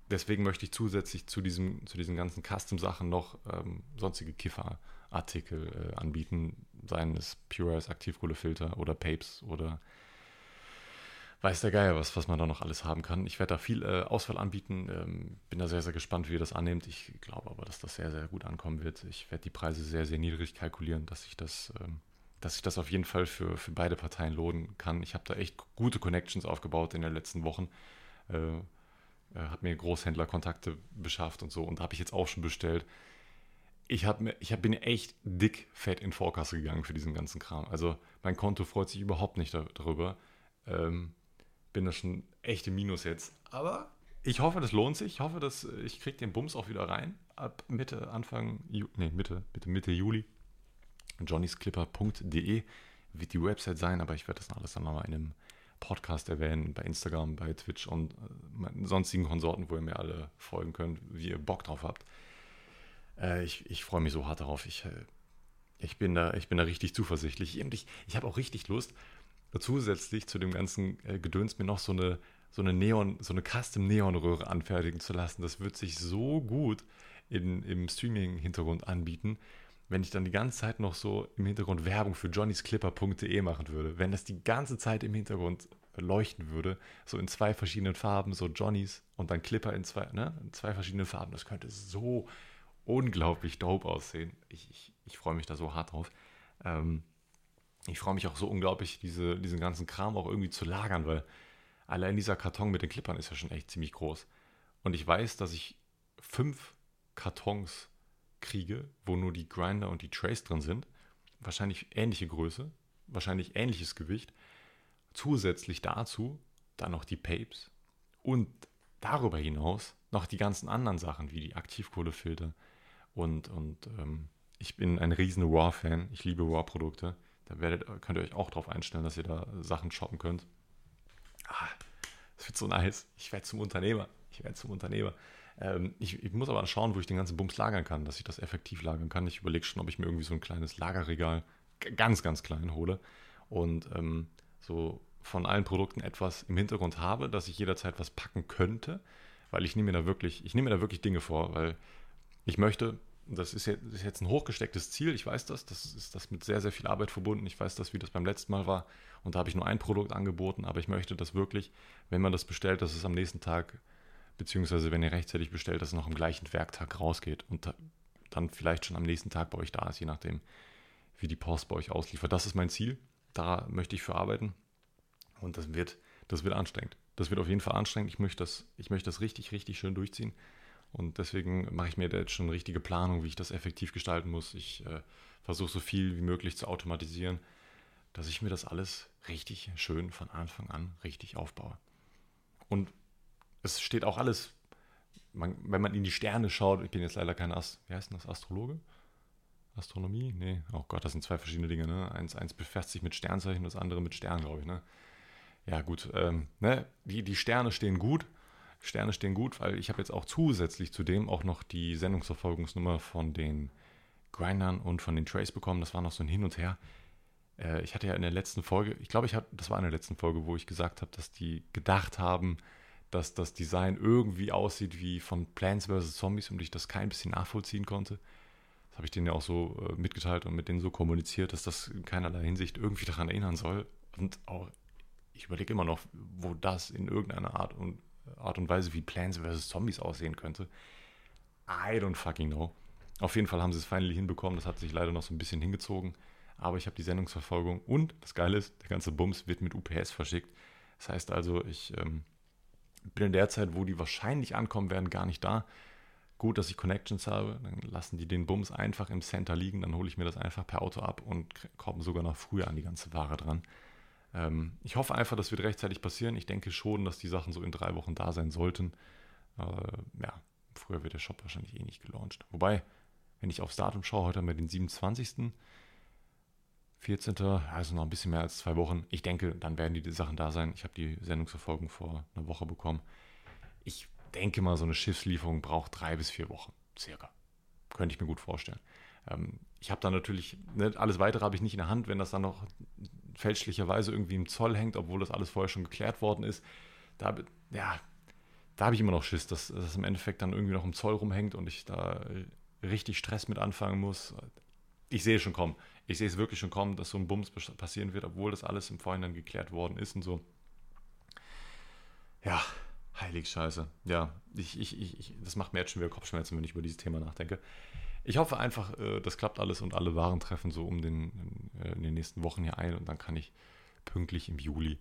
deswegen möchte ich zusätzlich zu, diesem, zu diesen ganzen Custom-Sachen noch ähm, sonstige Kiffer-Artikel äh, anbieten, seien es Pure Aktivkohlefilter oder Papes oder weiß der Geier was, was man da noch alles haben kann. Ich werde da viel äh, Auswahl anbieten, ähm, bin da sehr, sehr gespannt, wie ihr das annehmt. Ich glaube aber, dass das sehr, sehr gut ankommen wird. Ich werde die Preise sehr, sehr niedrig kalkulieren, dass ich das... Ähm, dass sich das auf jeden Fall für, für beide Parteien lohnen kann. Ich habe da echt gute Connections aufgebaut in den letzten Wochen. Äh, äh, habe mir Großhändlerkontakte beschafft und so und habe ich jetzt auch schon bestellt. Ich, hab ich hab, bin echt dick fett in Vorkasse gegangen für diesen ganzen Kram. Also mein Konto freut sich überhaupt nicht darüber. Ähm, bin da schon echt im Minus jetzt. Aber ich hoffe, das lohnt sich. Ich hoffe, dass äh, ich kriege den Bums auch wieder rein. Ab Mitte, Anfang, Ju nee, Mitte, Mitte, Mitte Juli. johnnysclipper.de wird die Website sein, aber ich werde das alles dann nochmal in einem Podcast erwähnen, bei Instagram, bei Twitch und äh, sonstigen Konsorten, wo ihr mir alle folgen könnt, wie ihr Bock drauf habt. Äh, ich ich freue mich so hart darauf. Ich, äh, ich, bin, da, ich bin da richtig zuversichtlich. Und ich, ich habe auch richtig Lust, zusätzlich zu dem ganzen äh, Gedöns mir noch so eine, so eine Neon, so eine Custom-Neon-Röhre anfertigen zu lassen. Das wird sich so gut in, im Streaming-Hintergrund anbieten wenn ich dann die ganze Zeit noch so im Hintergrund Werbung für johnnysclipper.de machen würde, wenn das die ganze Zeit im Hintergrund leuchten würde, so in zwei verschiedenen Farben, so Johnnys und dann Clipper in zwei, ne, in zwei verschiedenen Farben, das könnte so unglaublich dope aussehen. Ich, ich, ich freue mich da so hart drauf. Ähm, ich freue mich auch so unglaublich, diese, diesen ganzen Kram auch irgendwie zu lagern, weil allein dieser Karton mit den Clippern ist ja schon echt ziemlich groß. Und ich weiß, dass ich fünf Kartons kriege, wo nur die Grinder und die Trays drin sind, wahrscheinlich ähnliche Größe, wahrscheinlich ähnliches Gewicht, zusätzlich dazu dann noch die Papes und darüber hinaus noch die ganzen anderen Sachen wie die Aktivkohlefilter und, und ähm, ich bin ein riesen Raw-Fan, ich liebe Raw-Produkte, da werdet, könnt ihr euch auch darauf einstellen, dass ihr da Sachen shoppen könnt. Ah, das wird so nice, ich werde zum Unternehmer, ich werde zum Unternehmer. Ähm, ich, ich, muss aber schauen, wo ich den ganzen Bums lagern kann, dass ich das effektiv lagern kann. Ich überlege schon, ob ich mir irgendwie so ein kleines Lagerregal ganz, ganz klein hole und ähm, so von allen Produkten etwas im Hintergrund habe, dass ich jederzeit was packen könnte, weil ich nehme mir da wirklich, ich nehme mir da wirklich Dinge vor, weil ich möchte, das ist jetzt, ist jetzt ein hochgestecktes Ziel, ich weiß das, das ist das mit sehr, sehr viel Arbeit verbunden, ich weiß das, wie das beim letzten Mal war und da habe ich nur ein Produkt angeboten, aber ich möchte das wirklich, wenn man das bestellt, dass es am nächsten Tag beziehungsweise wenn ihr rechtzeitig bestellt, dass es noch am gleichen Werktag rausgeht und dann vielleicht schon am nächsten Tag bei euch da ist, je nachdem, wie die Post bei euch ausliefert. Das ist mein Ziel. Da möchte ich für arbeiten. Und das wird, das wird anstrengend. Das wird auf jeden Fall anstrengend. Ich möchte das, ich möchte das richtig, richtig schön durchziehen. Und deswegen mache ich mir da jetzt schon eine richtige Planung, wie ich das effektiv gestalten muss. Ich äh, versuche so viel wie möglich zu automatisieren, dass ich mir das alles richtig schön von Anfang an richtig aufbaue. Und es steht auch alles, man, wenn man in die Sterne schaut, ich bin jetzt leider kein Ast, wie heißt denn das, Astrologe? Astronomie? Nee, oh Gott, das sind zwei verschiedene Dinge. Ne? Eins, eins befasst sich mit Sternzeichen, das andere mit Sternen, glaube ich. Ne? Ja, gut. Ähm, ne? die, die Sterne stehen gut. Sterne stehen gut, weil ich habe jetzt auch zusätzlich zu dem auch noch die Sendungsverfolgungsnummer von den Grindern und von den Trays bekommen. Das war noch so ein Hin und Her. Äh, ich hatte ja in der letzten Folge, ich glaube, ich hatte, das war in der letzten Folge, wo ich gesagt habe, dass die gedacht haben, dass das Design irgendwie aussieht wie von Plants vs. Zombies und ich das kein bisschen nachvollziehen konnte. Das habe ich denen ja auch so äh, mitgeteilt und mit denen so kommuniziert, dass das in keinerlei Hinsicht irgendwie daran erinnern soll. Und auch, ich überlege immer noch, wo das in irgendeiner Art und Art und Weise wie Plants vs. Zombies aussehen könnte. I don't fucking know. Auf jeden Fall haben sie es finally hinbekommen. Das hat sich leider noch so ein bisschen hingezogen. Aber ich habe die Sendungsverfolgung und das Geile ist, der ganze Bums wird mit UPS verschickt. Das heißt also, ich ähm, bin in der Zeit, wo die wahrscheinlich ankommen werden, gar nicht da. Gut, dass ich Connections habe, dann lassen die den Bums einfach im Center liegen, dann hole ich mir das einfach per Auto ab und komme sogar noch früher an die ganze Ware dran. Ähm, ich hoffe einfach, das wird rechtzeitig passieren. Ich denke schon, dass die Sachen so in drei Wochen da sein sollten. Äh, ja, früher wird der Shop wahrscheinlich eh nicht gelauncht. Wobei, wenn ich aufs Datum schaue, heute haben wir den 27. 14. Also noch ein bisschen mehr als zwei Wochen. Ich denke, dann werden die Sachen da sein. Ich habe die Sendungsverfolgung vor einer Woche bekommen. Ich denke mal, so eine Schiffslieferung braucht drei bis vier Wochen, circa. Könnte ich mir gut vorstellen. Ähm, ich habe da natürlich, ne, alles weitere habe ich nicht in der Hand, wenn das dann noch fälschlicherweise irgendwie im Zoll hängt, obwohl das alles vorher schon geklärt worden ist. Da, ja, da habe ich immer noch Schiss, dass das im Endeffekt dann irgendwie noch im Zoll rumhängt und ich da richtig Stress mit anfangen muss. Ich sehe schon kommen. Ich sehe es wirklich schon kommen, dass so ein Bums passieren wird, obwohl das alles im Vorhinein geklärt worden ist und so. Ja, heilig Scheiße. Ja, ich, ich, ich, das macht mir jetzt schon wieder Kopfschmerzen, wenn ich über dieses Thema nachdenke. Ich hoffe einfach, äh, das klappt alles und alle Waren treffen so um den, äh, in den nächsten Wochen hier ein und dann kann ich pünktlich im Juli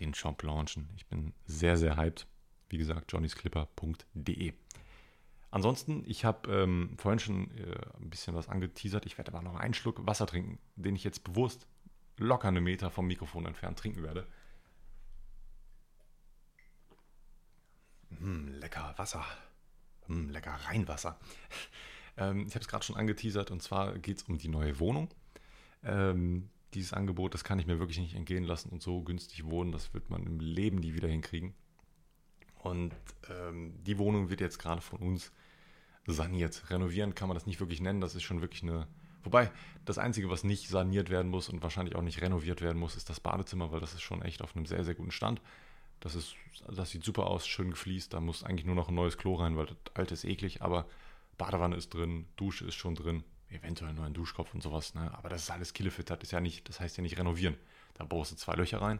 den Shop launchen. Ich bin sehr, sehr hyped. Wie gesagt, johnnysclipper.de. Ansonsten, ich habe ähm, vorhin schon äh, ein bisschen was angeteasert. Ich werde aber noch einen Schluck Wasser trinken, den ich jetzt bewusst locker eine Meter vom Mikrofon entfernt trinken werde. Mm, lecker Wasser. Mm, lecker Rheinwasser. Ähm, ich habe es gerade schon angeteasert und zwar geht es um die neue Wohnung. Ähm, dieses Angebot, das kann ich mir wirklich nicht entgehen lassen und so günstig wohnen, das wird man im Leben nie wieder hinkriegen. Und ähm, die Wohnung wird jetzt gerade von uns saniert. Renovieren kann man das nicht wirklich nennen, das ist schon wirklich eine. Wobei, das Einzige, was nicht saniert werden muss und wahrscheinlich auch nicht renoviert werden muss, ist das Badezimmer, weil das ist schon echt auf einem sehr, sehr guten Stand. Das, ist, das sieht super aus, schön gefliest. Da muss eigentlich nur noch ein neues Klo rein, weil das alte ist eklig. Aber Badewanne ist drin, Dusche ist schon drin, eventuell nur ein Duschkopf und sowas. Ne? Aber das ist alles Killefit, das ist ja nicht, das heißt ja nicht renovieren. Da baust du zwei Löcher rein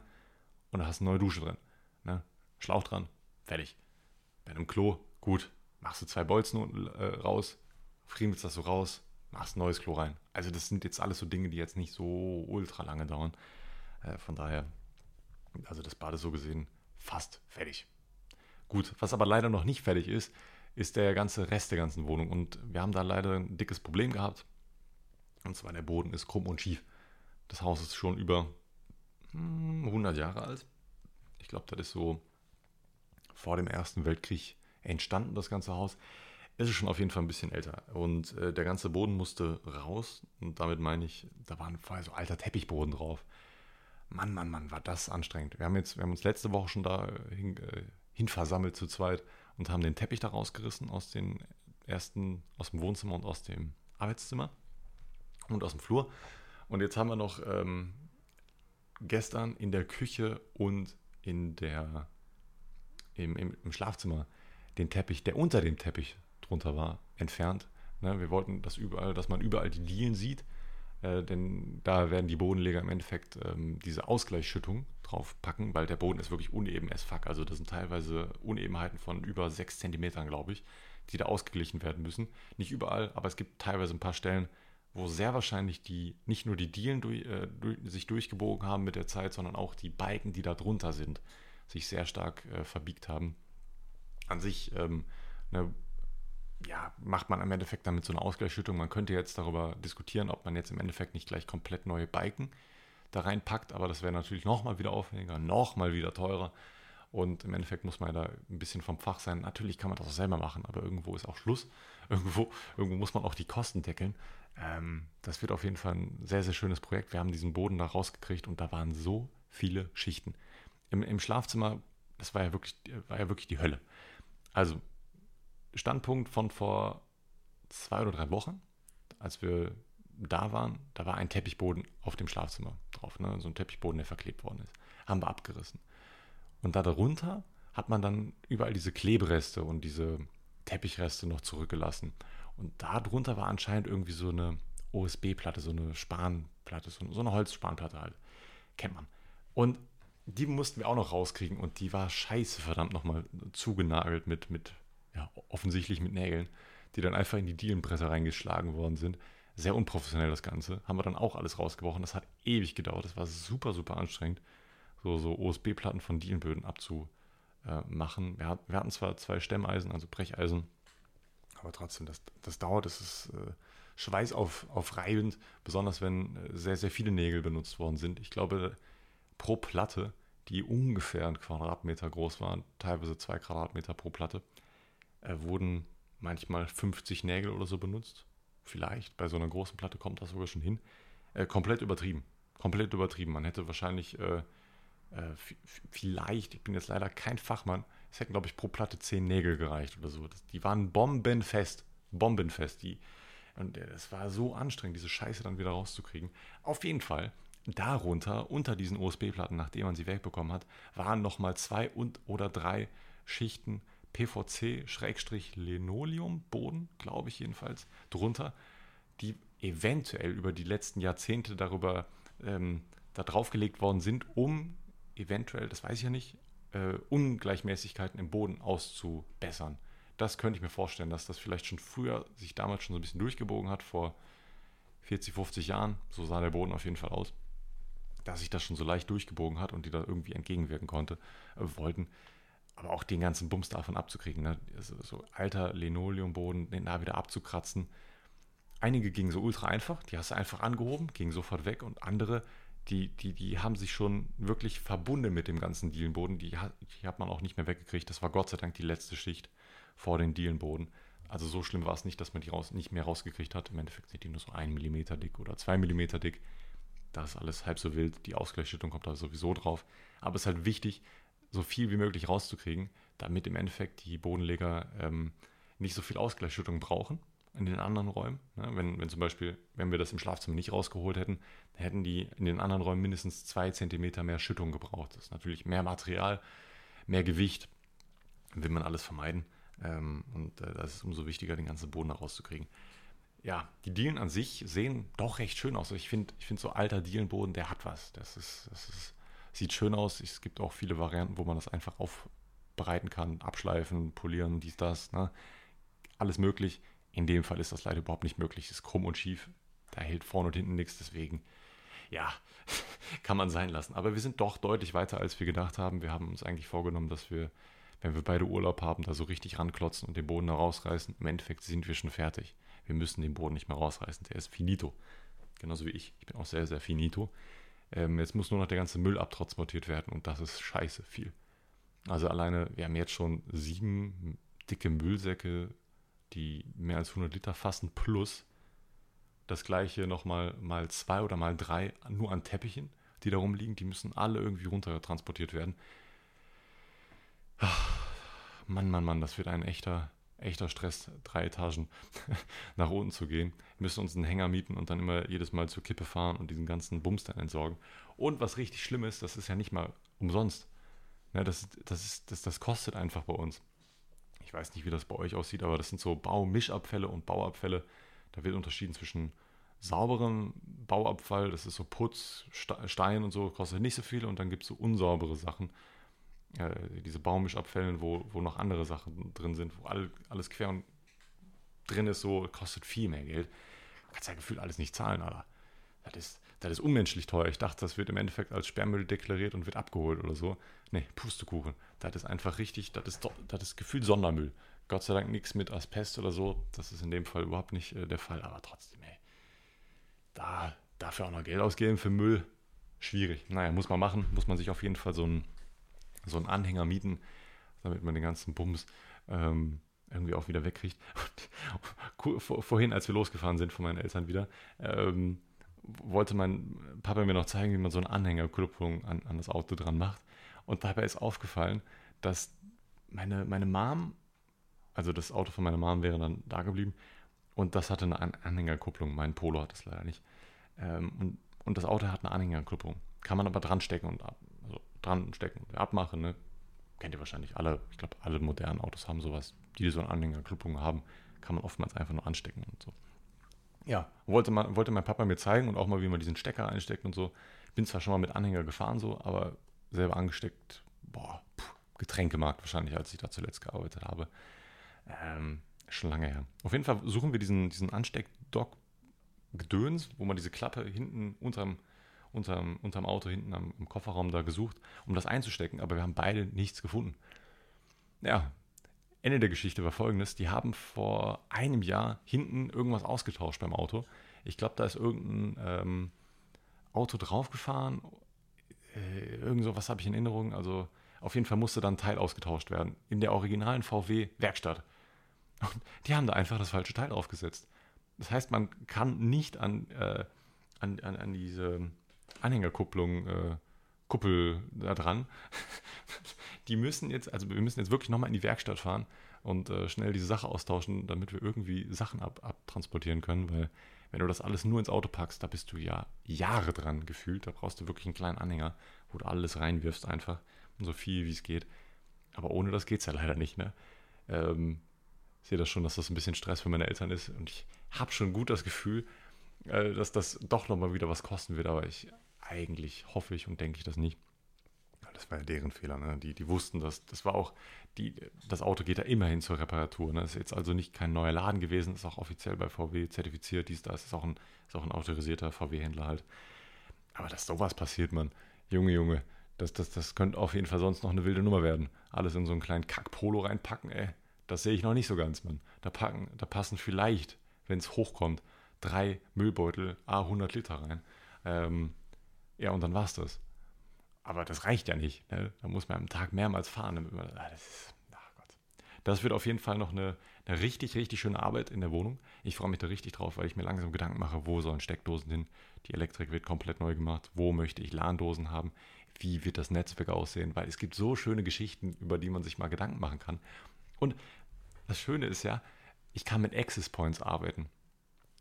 und da hast du eine neue Dusche drin. Ne? Schlauch dran, fertig. Bei einem Klo, gut, machst du zwei Bolzen äh, raus, friemelst das so raus, machst neues Klo rein. Also das sind jetzt alles so Dinge, die jetzt nicht so ultra lange dauern. Äh, von daher, also das Bad ist so gesehen fast fertig. Gut, was aber leider noch nicht fertig ist, ist der ganze Rest der ganzen Wohnung. Und wir haben da leider ein dickes Problem gehabt. Und zwar der Boden ist krumm und schief. Das Haus ist schon über 100 hm, Jahre alt. Ich glaube, das ist so vor dem Ersten Weltkrieg entstanden, das ganze Haus. Es ist schon auf jeden Fall ein bisschen älter. Und äh, der ganze Boden musste raus. Und damit meine ich, da war vorher so alter Teppichboden drauf. Mann, Mann, Mann, war das anstrengend. Wir haben, jetzt, wir haben uns letzte Woche schon da hin, äh, hin versammelt zu zweit und haben den Teppich da rausgerissen aus den ersten, aus dem Wohnzimmer und aus dem Arbeitszimmer und aus dem Flur. Und jetzt haben wir noch ähm, gestern in der Küche und in der, im, im, im, Schlafzimmer den Teppich, der unter dem Teppich drunter war, entfernt. Ne, wir wollten, dass, überall, dass man überall die Dielen sieht, äh, denn da werden die Bodenleger im Endeffekt ähm, diese Ausgleichsschüttung drauf packen, weil der Boden ist wirklich uneben as fuck. Also das sind teilweise Unebenheiten von über 6 cm, glaube ich, die da ausgeglichen werden müssen. Nicht überall, aber es gibt teilweise ein paar Stellen, wo sehr wahrscheinlich die nicht nur die Dielen durch, äh, durch, sich durchgebogen haben mit der Zeit, sondern auch die Balken, die da drunter sind, sich sehr stark äh, verbiegt haben. An sich ähm, ne, ja, macht man im Endeffekt damit so eine Ausgleichsschüttung. Man könnte jetzt darüber diskutieren, ob man jetzt im Endeffekt nicht gleich komplett neue Balken da reinpackt, aber das wäre natürlich nochmal wieder aufwendiger, nochmal wieder teurer. Und im Endeffekt muss man ja da ein bisschen vom Fach sein. Natürlich kann man das auch selber machen, aber irgendwo ist auch Schluss. Irgendwo, irgendwo muss man auch die Kosten deckeln. Ähm, das wird auf jeden Fall ein sehr, sehr schönes Projekt. Wir haben diesen Boden da rausgekriegt und da waren so viele Schichten. Im, im Schlafzimmer, das war ja, wirklich, war ja wirklich die Hölle. Also, Standpunkt von vor zwei oder drei Wochen, als wir da waren, da war ein Teppichboden auf dem Schlafzimmer drauf. Ne? So ein Teppichboden, der verklebt worden ist. Haben wir abgerissen. Und da darunter hat man dann überall diese Klebereste und diese Teppichreste noch zurückgelassen. Und darunter war anscheinend irgendwie so eine OSB-Platte, so eine Spanplatte, so eine Holzspanplatte halt. Kennt man. Und die mussten wir auch noch rauskriegen und die war scheiße verdammt nochmal zugenagelt mit, mit, ja, offensichtlich mit Nägeln, die dann einfach in die Dielenpresse reingeschlagen worden sind. Sehr unprofessionell das Ganze. Haben wir dann auch alles rausgebrochen. Das hat ewig gedauert. Das war super, super anstrengend, so, so OSB-Platten von Dielenböden abzumachen. Wir, hatten zwar zwei Stemmeisen, also Brecheisen, aber trotzdem, das, das dauert, das ist äh, schweißaufreibend, besonders wenn äh, sehr, sehr viele Nägel benutzt worden sind. Ich glaube, pro Platte, die ungefähr ein Quadratmeter groß waren, teilweise zwei Quadratmeter pro Platte, äh, wurden manchmal 50 Nägel oder so benutzt. Vielleicht, bei so einer großen Platte kommt das sogar schon hin. Äh, komplett übertrieben. Komplett übertrieben. Man hätte wahrscheinlich äh, äh, vielleicht, ich bin jetzt leider kein Fachmann, es hätten, glaube ich, pro Platte zehn Nägel gereicht oder so. Das, die waren bombenfest. Bombenfest. Die, und es war so anstrengend, diese Scheiße dann wieder rauszukriegen. Auf jeden Fall, darunter, unter diesen OSB-Platten, nachdem man sie wegbekommen hat, waren nochmal zwei und oder drei Schichten PVC-Linoleum-Boden, glaube ich jedenfalls, drunter, die eventuell über die letzten Jahrzehnte darüber ähm, da draufgelegt worden sind, um eventuell, das weiß ich ja nicht, äh, Ungleichmäßigkeiten im Boden auszubessern. Das könnte ich mir vorstellen, dass das vielleicht schon früher sich damals schon so ein bisschen durchgebogen hat, vor 40, 50 Jahren. So sah der Boden auf jeden Fall aus. Dass sich das schon so leicht durchgebogen hat und die da irgendwie entgegenwirken konnte, äh, wollten. Aber auch den ganzen Bums davon abzukriegen. Ne? Also so alter Linoleumboden, den da wieder abzukratzen. Einige gingen so ultra einfach, die hast du einfach angehoben, gingen sofort weg und andere die, die, die haben sich schon wirklich verbunden mit dem ganzen Dielenboden. Die, die hat man auch nicht mehr weggekriegt. Das war Gott sei Dank die letzte Schicht vor den Dielenboden. Also so schlimm war es nicht, dass man die raus, nicht mehr rausgekriegt hat. Im Endeffekt sind die nur so ein Millimeter dick oder zwei Millimeter dick. Da ist alles halb so wild. Die Ausgleichsschüttung kommt da sowieso drauf. Aber es ist halt wichtig, so viel wie möglich rauszukriegen, damit im Endeffekt die Bodenleger ähm, nicht so viel Ausgleichsschüttung brauchen in den anderen Räumen. Ne? Wenn, wenn zum Beispiel, wenn wir das im Schlafzimmer nicht rausgeholt hätten, hätten die in den anderen Räumen mindestens zwei Zentimeter mehr Schüttung gebraucht. Das ist natürlich mehr Material, mehr Gewicht, will man alles vermeiden. Ähm, und äh, das ist umso wichtiger, den ganzen Boden rauszukriegen. Ja, die Dielen an sich sehen doch recht schön aus. Ich finde ich find so alter Dielenboden, der hat was. Das, ist, das ist, sieht schön aus. Es gibt auch viele Varianten, wo man das einfach aufbereiten kann, abschleifen, polieren, dies, das. Ne? Alles möglich in dem Fall ist das leider überhaupt nicht möglich. Es ist krumm und schief. Da hält vorne und hinten nichts. Deswegen, ja, kann man sein lassen. Aber wir sind doch deutlich weiter, als wir gedacht haben. Wir haben uns eigentlich vorgenommen, dass wir, wenn wir beide Urlaub haben, da so richtig ranklotzen und den Boden da rausreißen. Im Endeffekt sind wir schon fertig. Wir müssen den Boden nicht mehr rausreißen. Der ist finito. Genauso wie ich. Ich bin auch sehr, sehr finito. Ähm, jetzt muss nur noch der ganze Müll abtransportiert werden und das ist scheiße viel. Also alleine, wir haben jetzt schon sieben dicke Müllsäcke die mehr als 100 Liter fassen, plus das gleiche nochmal mal zwei oder mal drei nur an Teppichen, die da rumliegen. Die müssen alle irgendwie runter transportiert werden. Ach, Mann, Mann, Mann, das wird ein echter, echter Stress, drei Etagen nach unten zu gehen. Wir müssen uns einen Hänger mieten und dann immer jedes Mal zur Kippe fahren und diesen ganzen Bums dann entsorgen. Und was richtig schlimm ist, das ist ja nicht mal umsonst. Ja, das, das, ist, das, das kostet einfach bei uns ich weiß nicht, wie das bei euch aussieht, aber das sind so Baumischabfälle und Bauabfälle. Da wird unterschieden zwischen sauberem Bauabfall, das ist so Putz, Stein und so, kostet nicht so viel und dann gibt es so unsaubere Sachen, äh, diese Baumischabfällen, wo, wo noch andere Sachen drin sind, wo all, alles quer und drin ist, so kostet viel mehr Geld. Kannst ja gefühlt alles nicht zahlen, Alter. Das ist, das ist unmenschlich teuer. Ich dachte, das wird im Endeffekt als Sperrmüll deklariert und wird abgeholt oder so. Nee, Pustekuchen. Das ist einfach richtig, das ist, das ist gefühlt Sondermüll. Gott sei Dank nichts mit Asbest oder so. Das ist in dem Fall überhaupt nicht äh, der Fall, aber trotzdem, ey. Da, dafür auch noch Geld ausgeben für Müll, schwierig. Naja, muss man machen. Muss man sich auf jeden Fall so einen, so einen Anhänger mieten, damit man den ganzen Bums ähm, irgendwie auch wieder wegkriegt. Vorhin, als wir losgefahren sind von meinen Eltern wieder, ähm, wollte mein Papa mir noch zeigen, wie man so eine Anhängerkupplung an, an das Auto dran macht. Und dabei ist aufgefallen, dass meine, meine Mom, also das Auto von meiner Mom wäre dann da geblieben und das hatte eine Anhängerkupplung. Mein Polo hat das leider nicht. Ähm, und, und das Auto hat eine Anhängerkupplung. Kann man aber dran stecken und dran stecken und abmachen. Ne? Kennt ihr wahrscheinlich alle. Ich glaube, alle modernen Autos haben sowas, die so eine Anhängerkupplung haben. Kann man oftmals einfach nur anstecken und so ja, wollte, man, wollte mein Papa mir zeigen und auch mal, wie man diesen Stecker einsteckt und so. Bin zwar schon mal mit Anhänger gefahren, so, aber selber angesteckt, boah, pff, Getränkemarkt wahrscheinlich, als ich da zuletzt gearbeitet habe. Ähm, schon lange her. Auf jeden Fall suchen wir diesen, diesen Ansteckdock-Gedöns, wo man diese Klappe hinten unterm, unterm, unterm Auto, hinten am, am Kofferraum da gesucht, um das einzustecken, aber wir haben beide nichts gefunden. Ja, Ende der Geschichte war folgendes: Die haben vor einem Jahr hinten irgendwas ausgetauscht beim Auto. Ich glaube, da ist irgendein ähm, Auto draufgefahren. Äh, irgend so was habe ich in Erinnerung. Also auf jeden Fall musste dann ein Teil ausgetauscht werden. In der originalen VW-Werkstatt. Und die haben da einfach das falsche Teil aufgesetzt. Das heißt, man kann nicht an, äh, an, an, an, diese Anhängerkupplung äh, Kuppel da dran. Die müssen jetzt, also wir müssen jetzt wirklich nochmal in die Werkstatt fahren und äh, schnell diese Sache austauschen, damit wir irgendwie Sachen ab, abtransportieren können, weil wenn du das alles nur ins Auto packst, da bist du ja Jahre dran gefühlt. Da brauchst du wirklich einen kleinen Anhänger, wo du alles reinwirfst einfach und so viel wie es geht. Aber ohne das geht es ja leider nicht. Ne? Ähm, ich sehe das schon, dass das ein bisschen Stress für meine Eltern ist und ich habe schon gut das Gefühl, äh, dass das doch nochmal wieder was kosten wird, aber ich eigentlich hoffe ich und denke ich das nicht. Das war ja deren Fehler. Ne? Die, die wussten das. Das war auch, die, das Auto geht da immerhin zur Reparatur. Ne? Ist jetzt also nicht kein neuer Laden gewesen, ist auch offiziell bei VW zertifiziert. Dies, das ist auch ein, ist auch ein autorisierter VW-Händler halt. Aber dass sowas passiert, man, Junge, Junge, das, das, das könnte auf jeden Fall sonst noch eine wilde Nummer werden. Alles in so einen kleinen Kack-Polo reinpacken, ey. Das sehe ich noch nicht so ganz, man. Da, packen, da passen vielleicht, wenn es hochkommt, drei Müllbeutel A100 Liter rein. Ähm, ja, und dann war es das. Aber das reicht ja nicht. Ne? Da muss man am Tag mehrmals fahren. Damit man, ah, das, ist, ach Gott. das wird auf jeden Fall noch eine, eine richtig, richtig schöne Arbeit in der Wohnung. Ich freue mich da richtig drauf, weil ich mir langsam Gedanken mache, wo sollen Steckdosen hin. Die Elektrik wird komplett neu gemacht. Wo möchte ich LAN-Dosen haben? Wie wird das Netzwerk aussehen? Weil es gibt so schöne Geschichten, über die man sich mal Gedanken machen kann. Und das Schöne ist ja, ich kann mit Access Points arbeiten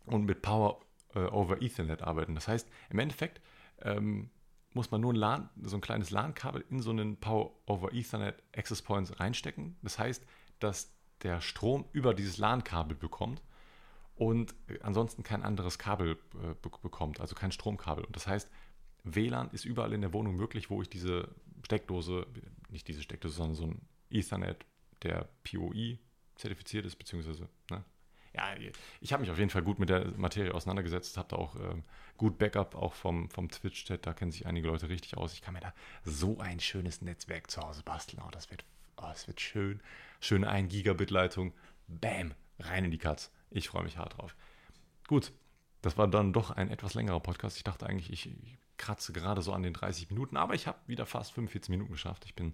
und mit Power äh, over Ethernet arbeiten. Das heißt, im Endeffekt ähm, muss man nur ein, LAN, so ein kleines LAN-Kabel in so einen Power over Ethernet Access Points reinstecken. Das heißt, dass der Strom über dieses LAN-Kabel bekommt und ansonsten kein anderes Kabel äh, bekommt, also kein Stromkabel. Und das heißt, WLAN ist überall in der Wohnung möglich, wo ich diese Steckdose, nicht diese Steckdose, sondern so ein Ethernet, der POI zertifiziert ist, beziehungsweise ne, ja, ich habe mich auf jeden Fall gut mit der Materie auseinandergesetzt, habe da auch ähm, gut Backup, auch vom, vom Twitch-Chat, da kennen sich einige Leute richtig aus. Ich kann mir da so ein schönes Netzwerk zu Hause basteln. Oh, das wird, oh, das wird schön. Schöne 1 Gigabit-Leitung. Bam, rein in die Katz. Ich freue mich hart drauf. Gut, das war dann doch ein etwas längerer Podcast. Ich dachte eigentlich, ich, ich kratze gerade so an den 30 Minuten, aber ich habe wieder fast 45 Minuten geschafft. Ich bin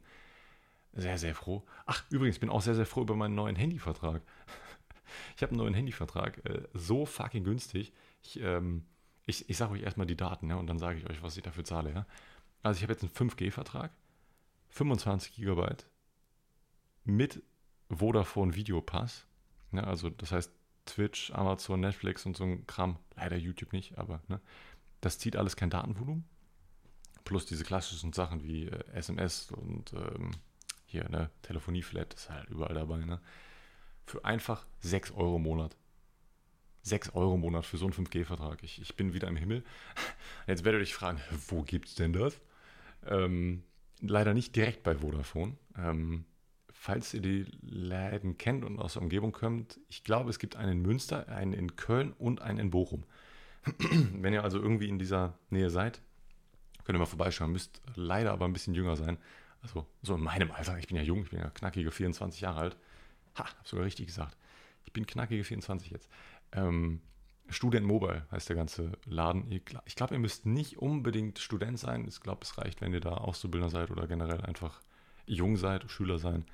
sehr, sehr froh. Ach, übrigens, bin auch sehr, sehr froh über meinen neuen Handyvertrag. Ich habe einen neuen Handyvertrag, äh, so fucking günstig. Ich, ähm, ich, ich sage euch erstmal die Daten, ja, und dann sage ich euch, was ich dafür zahle, ja. Also ich habe jetzt einen 5G-Vertrag, 25 Gigabyte mit Vodafone Videopass. Ja, also das heißt Twitch, Amazon, Netflix und so ein Kram. Leider YouTube nicht, aber ne, das zieht alles kein Datenvolumen. Plus diese klassischen Sachen wie äh, SMS und ähm, hier, ne, Telefonie-Flat ist halt überall dabei, ne für einfach 6 Euro im Monat. 6 Euro im Monat für so einen 5G-Vertrag. Ich, ich bin wieder im Himmel. Jetzt werdet ihr euch fragen, wo gibt es denn das? Ähm, leider nicht direkt bei Vodafone. Ähm, falls ihr die Läden kennt und aus der Umgebung kommt, ich glaube, es gibt einen in Münster, einen in Köln und einen in Bochum. Wenn ihr also irgendwie in dieser Nähe seid, könnt ihr mal vorbeischauen. Müsst leider aber ein bisschen jünger sein. Also so in meinem Alter. Ich bin ja jung, ich bin ja knackige 24 Jahre alt. Ha, hab sogar richtig gesagt. Ich bin knackige 24 jetzt. Ähm, Student Mobile heißt der ganze Laden. Ich glaube, ihr müsst nicht unbedingt Student sein. Ich glaube, es reicht, wenn ihr da Auszubildender seid oder generell einfach jung seid, Schüler sein.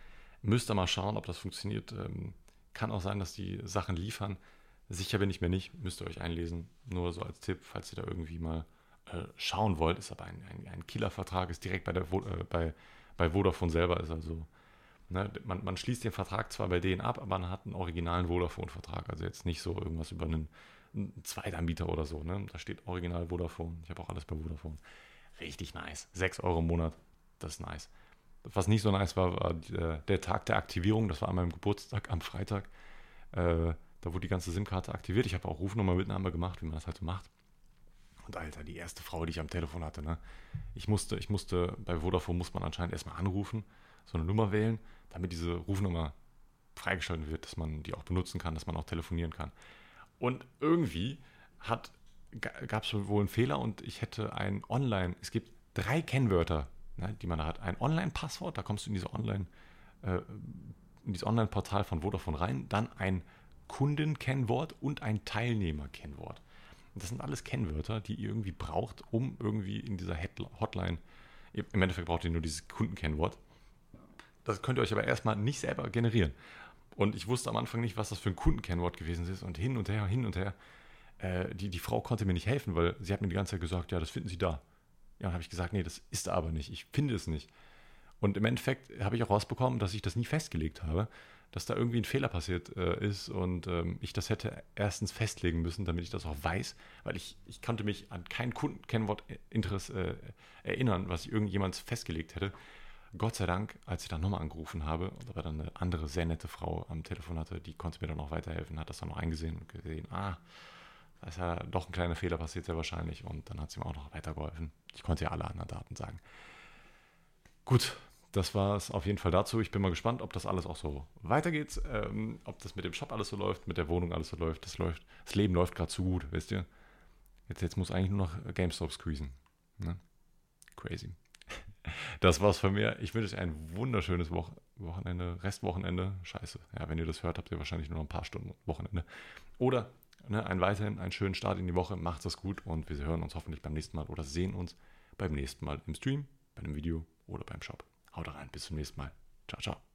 Müsst ihr mal schauen, ob das funktioniert. Ähm, kann auch sein, dass die Sachen liefern. Sicher bin ich mir nicht, müsst ihr euch einlesen. Nur so als Tipp, falls ihr da irgendwie mal äh, schauen wollt. Ist aber ein, ein, ein Killervertrag, ist direkt bei, der, äh, bei, bei Vodafone selber. Ist also, ne, man, man schließt den Vertrag zwar bei denen ab, aber man hat einen originalen Vodafone-Vertrag. Also jetzt nicht so irgendwas über einen, einen Zweitanbieter oder so. Ne? Da steht original Vodafone. Ich habe auch alles bei Vodafone. Richtig nice. 6 Euro im Monat, das ist nice. Was nicht so nice war, war der, der Tag der Aktivierung. Das war an meinem Geburtstag am Freitag. Äh, da wurde die ganze SIM-Karte aktiviert. Ich habe auch Rufnummer-Mitnahme gemacht, wie man das halt so macht. Und Alter, die erste Frau, die ich am Telefon hatte, ne? Ich musste, ich musste, bei Vodafone muss man anscheinend erstmal anrufen, so eine Nummer wählen, damit diese Rufnummer freigeschaltet wird, dass man die auch benutzen kann, dass man auch telefonieren kann. Und irgendwie gab es wohl einen Fehler und ich hätte ein Online, es gibt drei Kennwörter, ne, die man da hat. Ein Online-Passwort, da kommst du in diese Online, äh, in dieses Online-Portal von Vodafone rein, dann ein Kundenkennwort und ein Teilnehmerkennwort. Das sind alles Kennwörter, die ihr irgendwie braucht, um irgendwie in dieser Hotline, im Endeffekt braucht ihr nur dieses Kundenkennwort. Das könnt ihr euch aber erstmal nicht selber generieren. Und ich wusste am Anfang nicht, was das für ein Kundenkennwort gewesen ist. Und hin und her, hin und her. Äh, die, die Frau konnte mir nicht helfen, weil sie hat mir die ganze Zeit gesagt, ja, das finden Sie da. Ja, dann habe ich gesagt, nee, das ist aber nicht. Ich finde es nicht. Und im Endeffekt habe ich auch rausbekommen, dass ich das nie festgelegt habe, dass da irgendwie ein Fehler passiert äh, ist und ähm, ich das hätte erstens festlegen müssen, damit ich das auch weiß, weil ich, ich konnte mich an kein Kundenkennwort äh, erinnern, was ich irgendjemand festgelegt hätte. Gott sei Dank, als ich dann nochmal angerufen habe und aber dann eine andere sehr nette Frau am Telefon hatte, die konnte mir dann auch weiterhelfen, hat das dann noch eingesehen und gesehen, ah, da ist ja doch ein kleiner Fehler passiert, sehr wahrscheinlich. Und dann hat sie mir auch noch weitergeholfen. Ich konnte ja alle anderen Daten sagen. Gut, das war es auf jeden Fall dazu. Ich bin mal gespannt, ob das alles auch so weitergeht, ähm, ob das mit dem Shop alles so läuft, mit der Wohnung alles so läuft. Das läuft, das Leben läuft gerade zu gut, wisst ihr? Jetzt, jetzt muss eigentlich nur noch GameStop squeezen. Ne? Crazy. Das war's von mir. Ich wünsche euch ein wunderschönes Wo Wochenende, Restwochenende. Scheiße. Ja, wenn ihr das hört, habt ihr wahrscheinlich nur noch ein paar Stunden Wochenende. Oder ne, einen weiterhin einen schönen Start in die Woche. Macht es gut und wir hören uns hoffentlich beim nächsten Mal oder sehen uns beim nächsten Mal im Stream, bei einem Video oder beim Shop. Haut rein, bis zum nächsten Mal. Ciao, ciao.